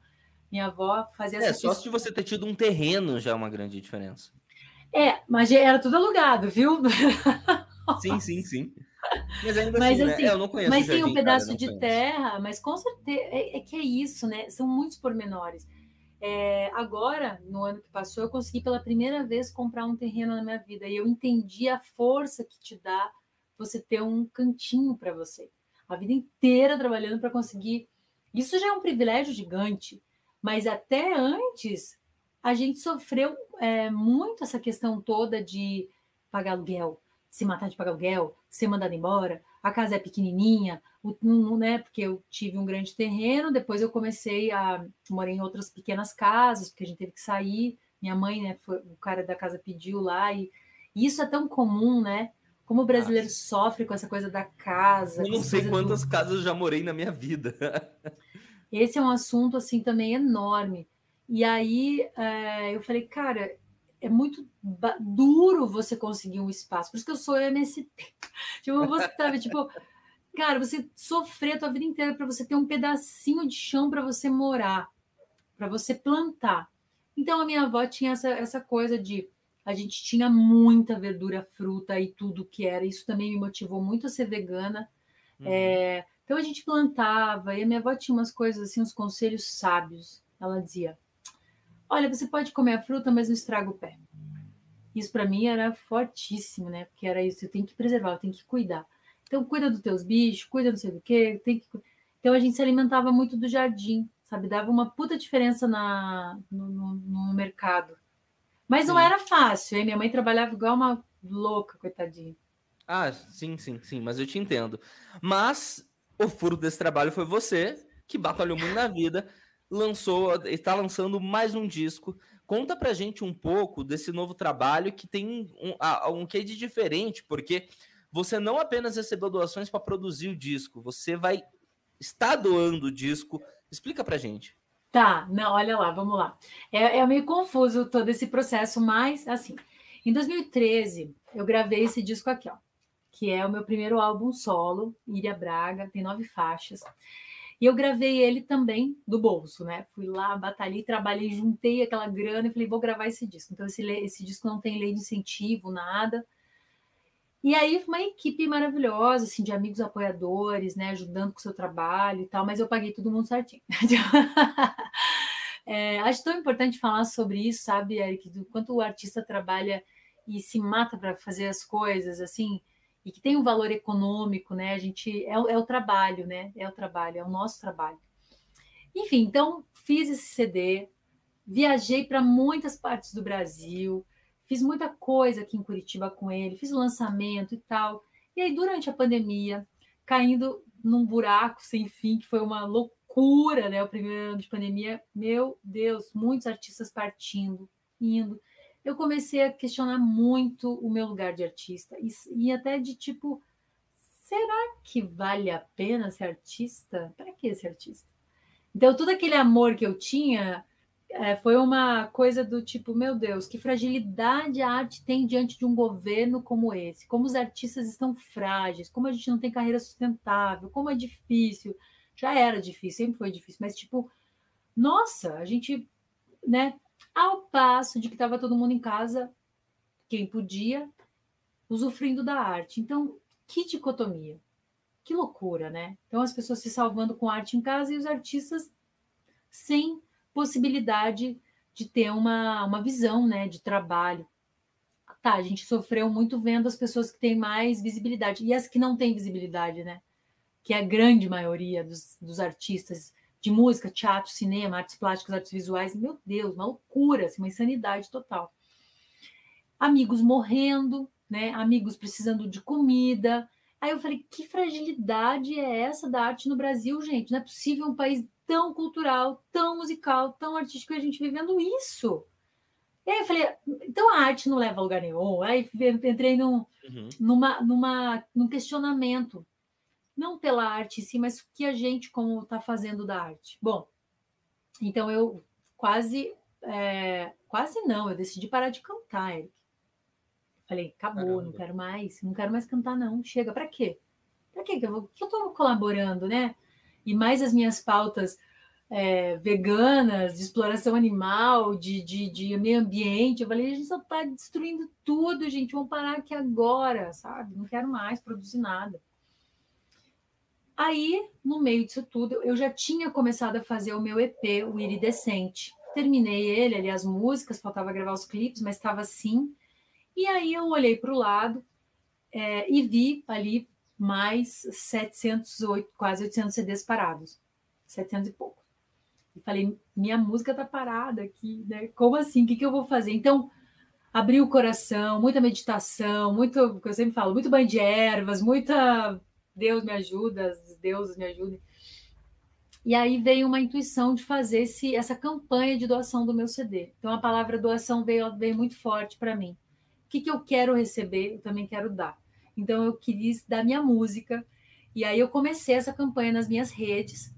minha avó fazia É, só se você ter tido um terreno já é uma grande diferença. É, mas era tudo alugado, viu? Sim, sim, sim. Mas ainda mas, assim, né? assim né? eu não conheço Mas tem um pedaço de terra, mas com certeza é, é, que é isso, né? São muitos pormenores. É, agora, no ano que passou, eu consegui pela primeira vez comprar um terreno na minha vida e eu entendi a força que te dá você ter um cantinho para você. A vida inteira trabalhando para conseguir. Isso já é um privilégio gigante, mas até antes a gente sofreu é, muito essa questão toda de pagar aluguel, se matar de pagar aluguel, ser mandado embora, a casa é pequenininha, o, né, porque eu tive um grande terreno, depois eu comecei a morar em outras pequenas casas, porque a gente teve que sair, minha mãe, né, foi, o cara da casa pediu lá, e, e isso é tão comum, né, como o brasileiro Nossa. sofre com essa coisa da casa. Eu não sei quantas do... casas eu já morei na minha vida. Esse é um assunto, assim, também enorme. E aí, é, eu falei, cara, é muito duro você conseguir um espaço. Por isso que eu sou MST. tipo, você sabe, tipo, cara, você sofrer a tua vida inteira para você ter um pedacinho de chão para você morar, para você plantar. Então a minha avó tinha essa, essa coisa de a gente tinha muita verdura, fruta e tudo que era. Isso também me motivou muito a ser vegana. Uhum. É, então a gente plantava e a minha avó tinha umas coisas assim, uns conselhos sábios. Ela dizia: Olha, você pode comer a fruta, mas não estraga o pé. Isso para mim era fortíssimo, né? Porque era isso, eu tenho que preservar, eu tenho que cuidar. Então, cuida dos teus bichos, cuida não sei do que, tem que. Então, a gente se alimentava muito do jardim, sabe? Dava uma puta diferença na, no, no, no mercado. Mas sim. não era fácil, hein? Minha mãe trabalhava igual uma louca, coitadinha. Ah, sim, sim, sim, mas eu te entendo. Mas o furo desse trabalho foi você, que batalhou muito na vida, lançou, está lançando mais um disco. Conta pra gente um pouco desse novo trabalho que tem um, um quê de diferente, porque você não apenas recebeu doações para produzir o disco, você vai estar doando o disco. Explica pra gente. Tá, não, olha lá, vamos lá. É, é meio confuso todo esse processo, mas assim, em 2013 eu gravei esse disco aqui, ó, que é o meu primeiro álbum solo, Iria Braga, tem nove faixas. E eu gravei ele também do bolso, né? Fui lá, batalhei, trabalhei, juntei aquela grana e falei, vou gravar esse disco. Então, esse, esse disco não tem lei de incentivo, nada. E aí, uma equipe maravilhosa, assim, de amigos apoiadores, né? Ajudando com o seu trabalho e tal, mas eu paguei todo mundo certinho. é, acho tão importante falar sobre isso, sabe, Eric? Do quanto o artista trabalha e se mata para fazer as coisas, assim e que tem um valor econômico, né? A gente é, é, o trabalho, né? É o trabalho, é o nosso trabalho. Enfim, então fiz esse CD, viajei para muitas partes do Brasil, fiz muita coisa aqui em Curitiba com ele, fiz o lançamento e tal. E aí, durante a pandemia, caindo num buraco sem fim, que foi uma loucura, né? O primeiro ano de pandemia, meu Deus, muitos artistas partindo, indo. Eu comecei a questionar muito o meu lugar de artista e, e até de tipo, será que vale a pena ser artista? Para que ser artista? Então, todo aquele amor que eu tinha é, foi uma coisa do tipo, meu Deus, que fragilidade a arte tem diante de um governo como esse, como os artistas estão frágeis, como a gente não tem carreira sustentável, como é difícil. Já era difícil, sempre foi difícil, mas tipo, nossa, a gente, né, ao passo de que estava todo mundo em casa, quem podia, usufruindo da arte. Então, que dicotomia, que loucura, né? Então, as pessoas se salvando com arte em casa e os artistas sem possibilidade de ter uma, uma visão né, de trabalho. Tá, a gente sofreu muito vendo as pessoas que têm mais visibilidade e as que não têm visibilidade, né? Que é a grande maioria dos, dos artistas de música, teatro, cinema, artes plásticas, artes visuais. Meu Deus, uma loucura, assim, uma insanidade total. Amigos morrendo, né? Amigos precisando de comida. Aí eu falei, que fragilidade é essa da arte no Brasil, gente? Não é possível um país tão cultural, tão musical, tão artístico, a gente vivendo isso. E aí eu falei, então a arte não leva a lugar nenhum. Aí entrei num, uhum. numa, numa, num questionamento, não pela arte em si, mas o que a gente como está fazendo da arte. Bom, então eu quase, é, quase não, eu decidi parar de cantar, Eric. Falei, acabou, Caramba. não quero mais, não quero mais cantar não, chega, para quê? Para quê que eu, que eu tô colaborando, né? e mais as minhas pautas é, veganas, de exploração animal, de, de, de, meio ambiente. Eu falei, a gente só está destruindo tudo, gente. Vamos parar aqui agora, sabe? Não quero mais produzir nada. Aí, no meio disso tudo, eu já tinha começado a fazer o meu EP, o Iridescente. Terminei ele, ali as músicas, faltava gravar os clipes, mas estava assim. E aí eu olhei para o lado é, e vi ali mais 708, quase 800 CDs parados. 700 e pouco. E falei, minha música tá parada aqui, né? Como assim? O que, que eu vou fazer? Então, abri o coração, muita meditação, muito, que eu sempre falo, muito banho de ervas, muita Deus me ajuda, deuses me ajudem. E aí veio uma intuição de fazer esse, essa campanha de doação do meu CD. Então a palavra doação veio, veio muito forte para mim. O que, que eu quero receber, eu também quero dar. Então eu quis dar minha música. E aí eu comecei essa campanha nas minhas redes.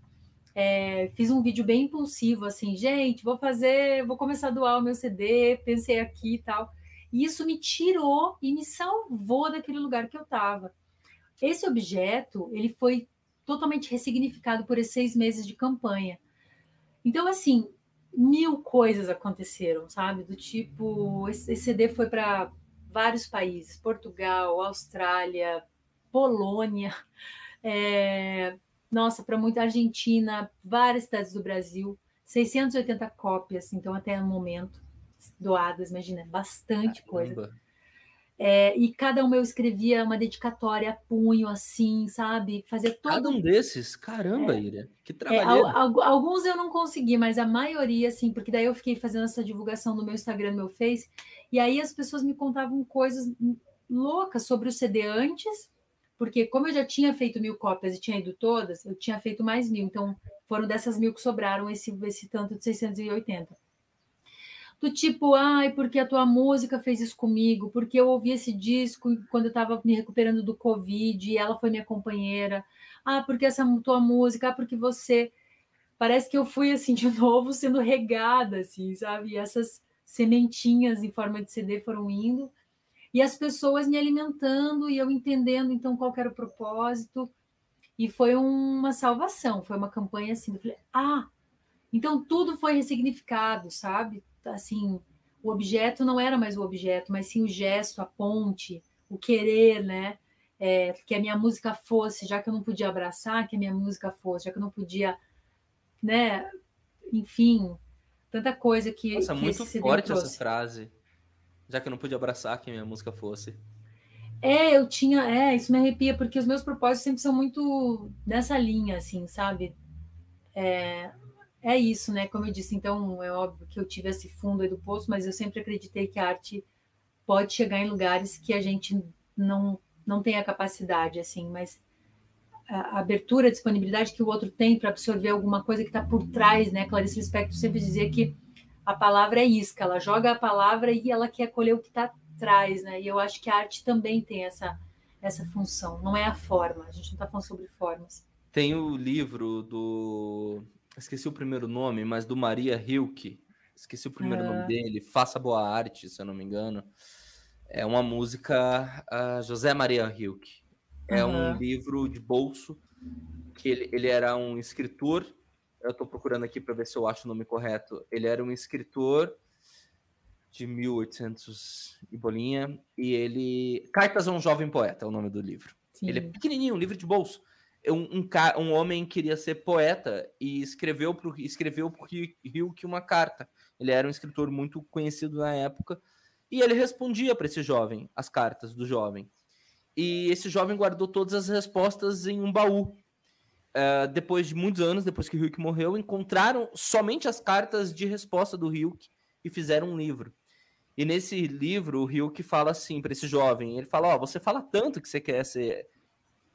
É, fiz um vídeo bem impulsivo, assim, gente, vou fazer, vou começar a doar o meu CD, pensei aqui e tal. E isso me tirou e me salvou daquele lugar que eu estava. Esse objeto, ele foi totalmente ressignificado por esses seis meses de campanha. Então, assim, mil coisas aconteceram, sabe? Do tipo, esse CD foi para vários países: Portugal, Austrália, Polônia, é, nossa, para muita Argentina, várias cidades do Brasil, 680 cópias, então até o momento doadas, imagina, bastante Caramba. coisa. É, e cada um eu escrevia uma dedicatória a punho, assim, sabe? Fazer todo. Cada um desses? Caramba, é, Ira, que trabalho. É, alguns eu não consegui, mas a maioria, assim, porque daí eu fiquei fazendo essa divulgação no meu Instagram, no meu Face, e aí as pessoas me contavam coisas loucas sobre o CD antes, porque como eu já tinha feito mil cópias e tinha ido todas, eu tinha feito mais mil, então foram dessas mil que sobraram esse, esse tanto de 680 do tipo, ai, porque a tua música fez isso comigo, porque eu ouvi esse disco quando eu estava me recuperando do Covid e ela foi minha companheira. Ah, porque essa tua música, ah, porque você. Parece que eu fui assim de novo sendo regada, assim, sabe? E essas sementinhas em forma de CD foram indo e as pessoas me alimentando e eu entendendo então qual era o propósito. E foi uma salvação, foi uma campanha assim. Eu falei, ah, então tudo foi ressignificado, sabe? Assim, o objeto não era mais o objeto, mas sim o gesto, a ponte, o querer, né? É, que a minha música fosse, já que eu não podia abraçar, que a minha música fosse, já que eu não podia, né? Enfim, tanta coisa que. Nossa, que muito forte essa frase. Já que eu não podia abraçar que a minha música fosse. É, eu tinha. É, isso me arrepia, porque os meus propósitos sempre são muito nessa linha, assim, sabe? É, é isso, né? Como eu disse, então é óbvio que eu tive esse fundo aí do poço, mas eu sempre acreditei que a arte pode chegar em lugares que a gente não, não tem a capacidade, assim, mas a abertura, a disponibilidade que o outro tem para absorver alguma coisa que está por trás, né? Clarice Lispector sempre dizia que a palavra é isca, ela joga a palavra e ela quer colher o que está atrás, né? E eu acho que a arte também tem essa, essa função, não é a forma, a gente não está falando sobre formas. Tem o livro do. Esqueci o primeiro nome, mas do Maria Hilke. Esqueci o primeiro nome dele. Faça Boa Arte, se eu não me engano. É uma música uh, José Maria Hilke. É uhum. um livro de bolso que ele, ele era um escritor. Eu estou procurando aqui para ver se eu acho o nome correto. Ele era um escritor de 1800 e bolinha e ele Cartas a um jovem poeta é o nome do livro. Sim. Ele é pequenininho, um livro de bolso um, um, um homem queria ser poeta e escreveu para escreveu pro Hilke uma carta. Ele era um escritor muito conhecido na época e ele respondia para esse jovem as cartas do jovem. E esse jovem guardou todas as respostas em um baú. Uh, depois de muitos anos, depois que Hilke morreu, encontraram somente as cartas de resposta do Hilke e fizeram um livro. E nesse livro, o Hilke fala assim para esse jovem: ele fala, ó, oh, você fala tanto que você quer ser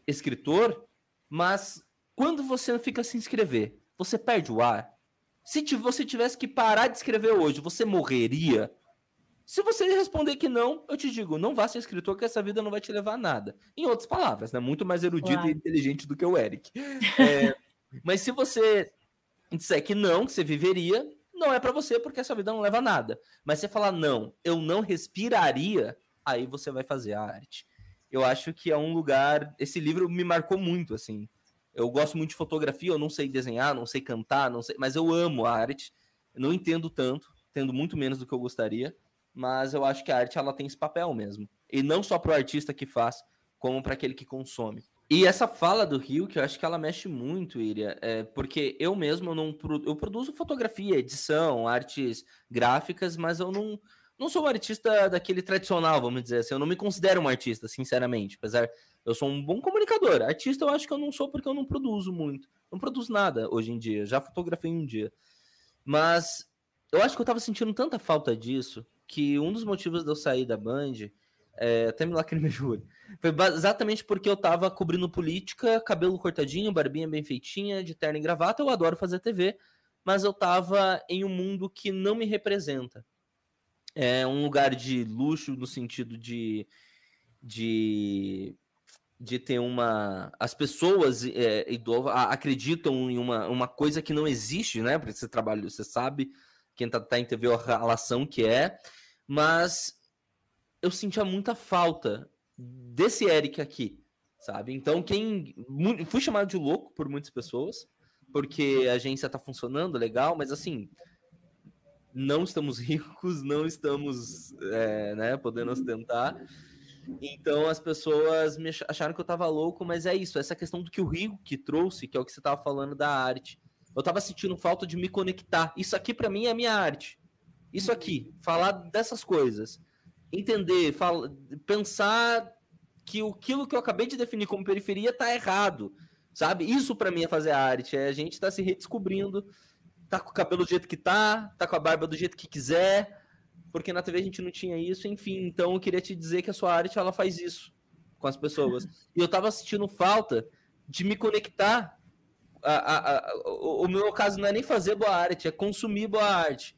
escritor, mas quando você fica sem escrever, você perde o ar? Se você tivesse que parar de escrever hoje, você morreria? Se você responder que não, eu te digo, não vá ser escritor, que essa vida não vai te levar a nada. Em outras palavras, né? Muito mais erudito e inteligente do que o Eric. É, mas se você disser que não, que você viveria, não é para você, porque essa vida não leva a nada. Mas você falar, não, eu não respiraria, aí você vai fazer a arte eu acho que é um lugar. Esse livro me marcou muito, assim. Eu gosto muito de fotografia, eu não sei desenhar, não sei cantar, não sei, mas eu amo a arte. Eu não entendo tanto, entendo muito menos do que eu gostaria, mas eu acho que a arte ela tem esse papel mesmo. E não só para o artista que faz, como para aquele que consome. E essa fala do Rio, que eu acho que ela mexe muito, Iria, é porque eu mesmo não eu produzo fotografia, edição, artes gráficas, mas eu não não sou um artista daquele tradicional, vamos dizer assim. Eu não me considero um artista, sinceramente. Apesar, eu sou um bom comunicador. Artista eu acho que eu não sou porque eu não produzo muito. Não produzo nada hoje em dia. Já fotografei um dia. Mas eu acho que eu tava sentindo tanta falta disso que um dos motivos de eu sair da Band, é, até me lacrimejou, foi exatamente porque eu tava cobrindo política, cabelo cortadinho, barbinha bem feitinha, de terno e gravata. Eu adoro fazer TV, mas eu tava em um mundo que não me representa é um lugar de luxo no sentido de, de, de ter uma. As pessoas é, acreditam em uma, uma coisa que não existe, né? Para esse trabalho, você sabe, quem tá, tá em TV a relação que é, mas eu sentia muita falta desse Eric aqui, sabe? Então, quem. Fui chamado de louco por muitas pessoas, porque a agência tá funcionando legal, mas assim não estamos ricos, não estamos é, né, podendo ostentar. Então as pessoas me acharam que eu tava louco, mas é isso, essa questão do que o Rio que trouxe, que é o que você tava falando da arte. Eu tava sentindo falta de me conectar. Isso aqui para mim é minha arte. Isso aqui, falar dessas coisas, entender, fala, pensar que aquilo que eu acabei de definir como periferia tá errado, sabe? Isso para mim é fazer arte, é a gente tá se redescobrindo tá com o cabelo do jeito que tá, tá com a barba do jeito que quiser, porque na TV a gente não tinha isso, enfim. Então eu queria te dizer que a sua arte ela faz isso com as pessoas. E eu tava sentindo falta de me conectar. A, a, a, o, o meu caso não é nem fazer boa arte, é consumir boa arte.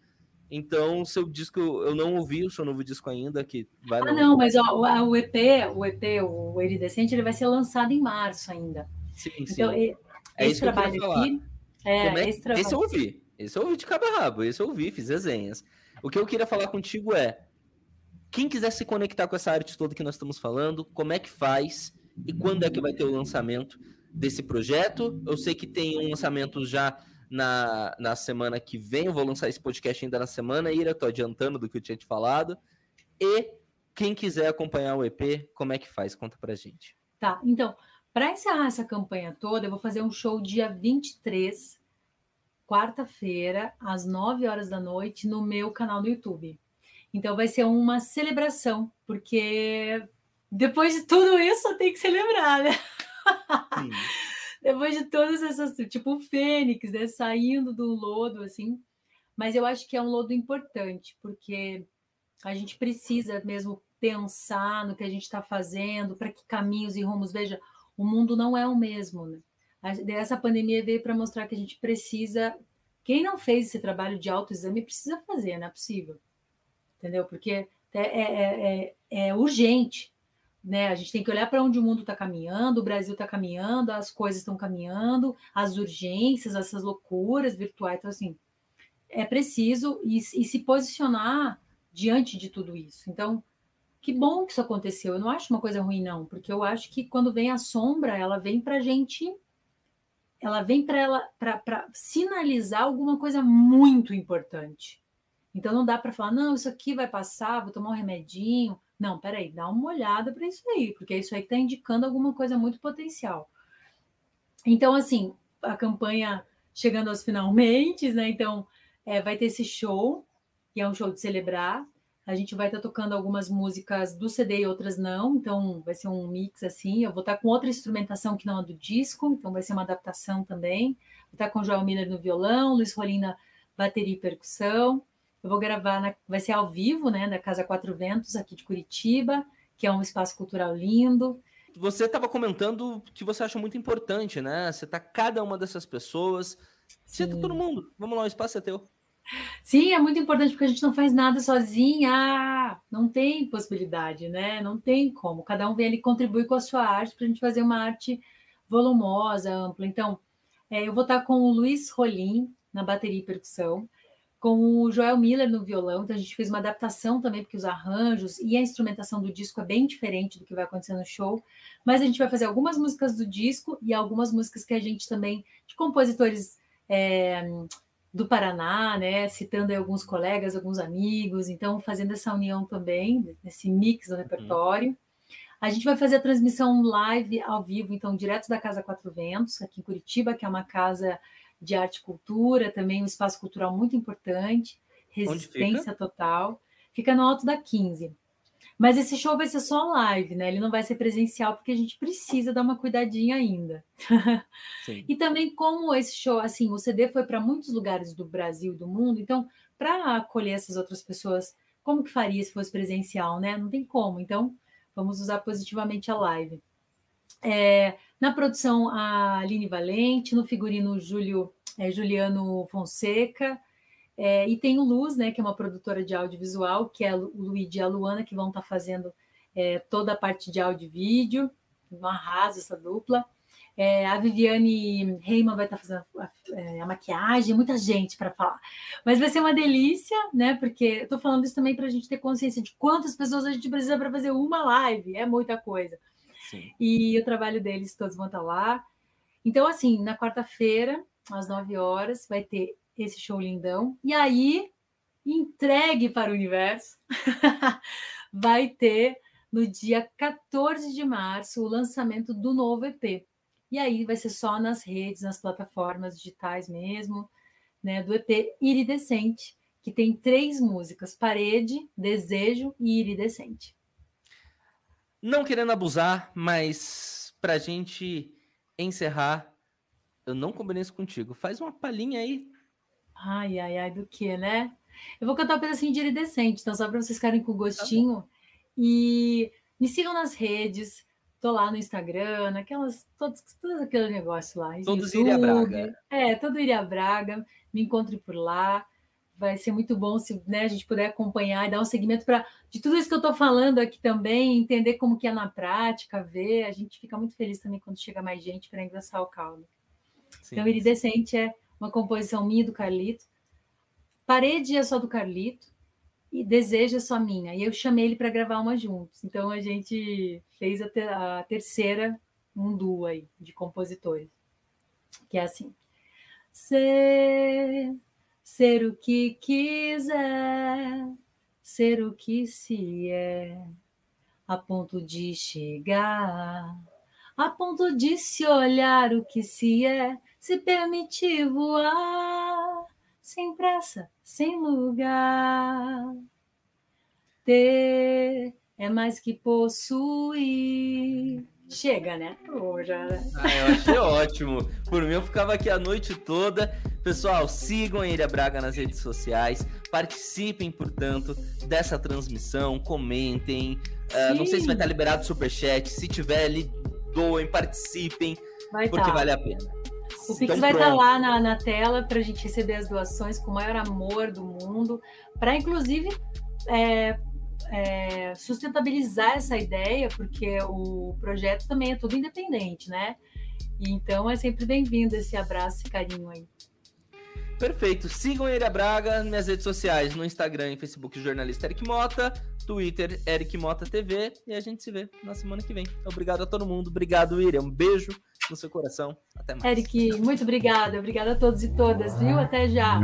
Então, seu disco eu não ouvi, o seu novo disco ainda, que vai. Ah, não, mas ó, o EP, o EP, o Iridescente, ele vai ser lançado em março ainda. Sim, sim. Então, é esse trabalho aqui é, é esse, esse, eu ouvi. Esse eu ouvi de cabo a rabo. Esse eu ouvi, fiz resenhas. O que eu queria falar contigo é: quem quiser se conectar com essa arte toda que nós estamos falando, como é que faz e quando é que vai ter o lançamento desse projeto? Eu sei que tem um lançamento já na, na semana que vem. Eu vou lançar esse podcast ainda na semana, Ira. Tô adiantando do que eu tinha te falado. E quem quiser acompanhar o EP, como é que faz? Conta pra gente. Tá, então, para encerrar essa campanha toda, eu vou fazer um show dia 23, quarta-feira, às 9 horas da noite, no meu canal no YouTube. Então vai ser uma celebração, porque depois de tudo isso tem que celebrar, né? depois de todas essas, tipo o Fênix, né, saindo do lodo, assim. Mas eu acho que é um lodo importante, porque a gente precisa mesmo pensar no que a gente está fazendo, para que caminhos e rumos. Veja, o mundo não é o mesmo, né? Essa pandemia veio para mostrar que a gente precisa. Quem não fez esse trabalho de autoexame precisa fazer, não é possível. Entendeu? Porque é, é, é, é urgente. Né? A gente tem que olhar para onde o mundo está caminhando, o Brasil está caminhando, as coisas estão caminhando, as urgências, essas loucuras virtuais. Então, assim, é preciso e, e se posicionar diante de tudo isso. Então, que bom que isso aconteceu. Eu não acho uma coisa ruim, não, porque eu acho que quando vem a sombra, ela vem para a gente, ela vem para ela para sinalizar alguma coisa muito importante. Então não dá para falar, não, isso aqui vai passar, vou tomar um remedinho. Não, peraí, dá uma olhada para isso aí, porque é isso aí está indicando alguma coisa muito potencial. Então, assim, a campanha chegando aos finalmente, né? Então, é, vai ter esse show, que é um show de celebrar. A gente vai estar tá tocando algumas músicas do CD e outras não, então vai ser um mix assim. Eu vou estar tá com outra instrumentação que não é do disco, então vai ser uma adaptação também. Vou estar tá com o Joel Miller no violão, Luiz Rolina bateria e percussão. Eu vou gravar, na, vai ser ao vivo, né, da Casa Quatro Ventos, aqui de Curitiba, que é um espaço cultural lindo. Você estava comentando que você acha muito importante, né? Você tá cada uma dessas pessoas, cita todo mundo. Vamos lá, o espaço é teu. Sim, é muito importante porque a gente não faz nada sozinha. Não tem possibilidade, né? Não tem como. Cada um vem ali contribuir com a sua arte para a gente fazer uma arte volumosa, ampla. Então, é, eu vou estar com o Luiz Rolim na bateria e percussão, com o Joel Miller no violão. Então, a gente fez uma adaptação também, porque os arranjos e a instrumentação do disco é bem diferente do que vai acontecer no show. Mas a gente vai fazer algumas músicas do disco e algumas músicas que a gente também, de compositores. É, do Paraná, né, citando alguns colegas, alguns amigos, então fazendo essa união também, nesse mix do uhum. repertório. Uhum. A gente vai fazer a transmissão live ao vivo, então, direto da Casa Quatro Ventos, aqui em Curitiba, que é uma casa de arte e cultura, também um espaço cultural muito importante, resistência total. Fica no alto da 15. Mas esse show vai ser só live, né? Ele não vai ser presencial porque a gente precisa dar uma cuidadinha ainda. e também como esse show, assim, o CD foi para muitos lugares do Brasil, do mundo, então para acolher essas outras pessoas, como que faria se fosse presencial, né? Não tem como. Então vamos usar positivamente a live. É, na produção a Aline Valente, no figurino Júlio, é, Juliano Fonseca, é, e tem o Luz, né, que é uma produtora de audiovisual, que é o Luiz e a Luana, que vão estar tá fazendo é, toda a parte de áudio e vídeo. Um arraso essa dupla. É, a Viviane Reiman vai estar tá fazendo a, é, a, maquiagem, muita gente para falar. Mas vai ser uma delícia, né? Porque eu estou falando isso também para a gente ter consciência de quantas pessoas a gente precisa para fazer uma live. É muita coisa. Sim. E o trabalho deles todos vão estar tá lá. Então, assim, na quarta-feira, às 9 horas, vai ter esse show lindão. E aí, entregue para o universo, vai ter no dia 14 de março o lançamento do novo EP. E aí vai ser só nas redes, nas plataformas digitais mesmo, né, do EP Iridescente, que tem três músicas: Parede, Desejo e Iridescente. Não querendo abusar, mas para a gente encerrar, eu não combinei isso contigo. Faz uma palhinha aí Ai, ai, ai, do que, né? Eu vou cantar um pedacinho de iridescente, então só para vocês ficarem com gostinho. Tá e me sigam nas redes, tô lá no Instagram, naquelas, todos, todo aquele negócio lá. Todos Iria Braga. É, todo Iria Braga, me encontre por lá. Vai ser muito bom se né, a gente puder acompanhar e dar um segmento para de tudo isso que eu estou falando aqui também, entender como que é na prática, ver. A gente fica muito feliz também quando chega mais gente para engrossar o caldo. Sim, então, iridescente é uma composição minha do Carlito. Parede é só do Carlito e Desejo é só minha. E eu chamei ele para gravar uma juntos. Então a gente fez a, ter, a terceira, um duo aí de compositores. Que é assim. Ser, ser o que quiser, ser o que se é, a ponto de chegar, a ponto de se olhar o que se é, se permitir voar, sem pressa, sem lugar. Ter é mais que possuir, Chega, né? Pô, já... Ah, eu achei ótimo. Por mim, eu ficava aqui a noite toda. Pessoal, sigam a Ilha Braga nas redes sociais. Participem, portanto, dessa transmissão. Comentem. Uh, não sei se vai estar liberado o superchat. Se tiver, ali, doem, participem. Vai porque tá. vale a pena. O Pix vai estar lá na, na tela para a gente receber as doações com o maior amor do mundo. Para, inclusive, é, é, sustentabilizar essa ideia, porque o projeto também é tudo independente, né? E então é sempre bem-vindo esse abraço e carinho aí. Perfeito. Sigam Eira Braga nas redes sociais, no Instagram e Facebook, jornalista Eric Mota, Twitter, Eric Mota TV, e a gente se vê na semana que vem. Obrigado a todo mundo. Obrigado, Ira. Um beijo no seu coração. Até mais. Eric, muito obrigada. Obrigada a todos e todas, viu? Até já.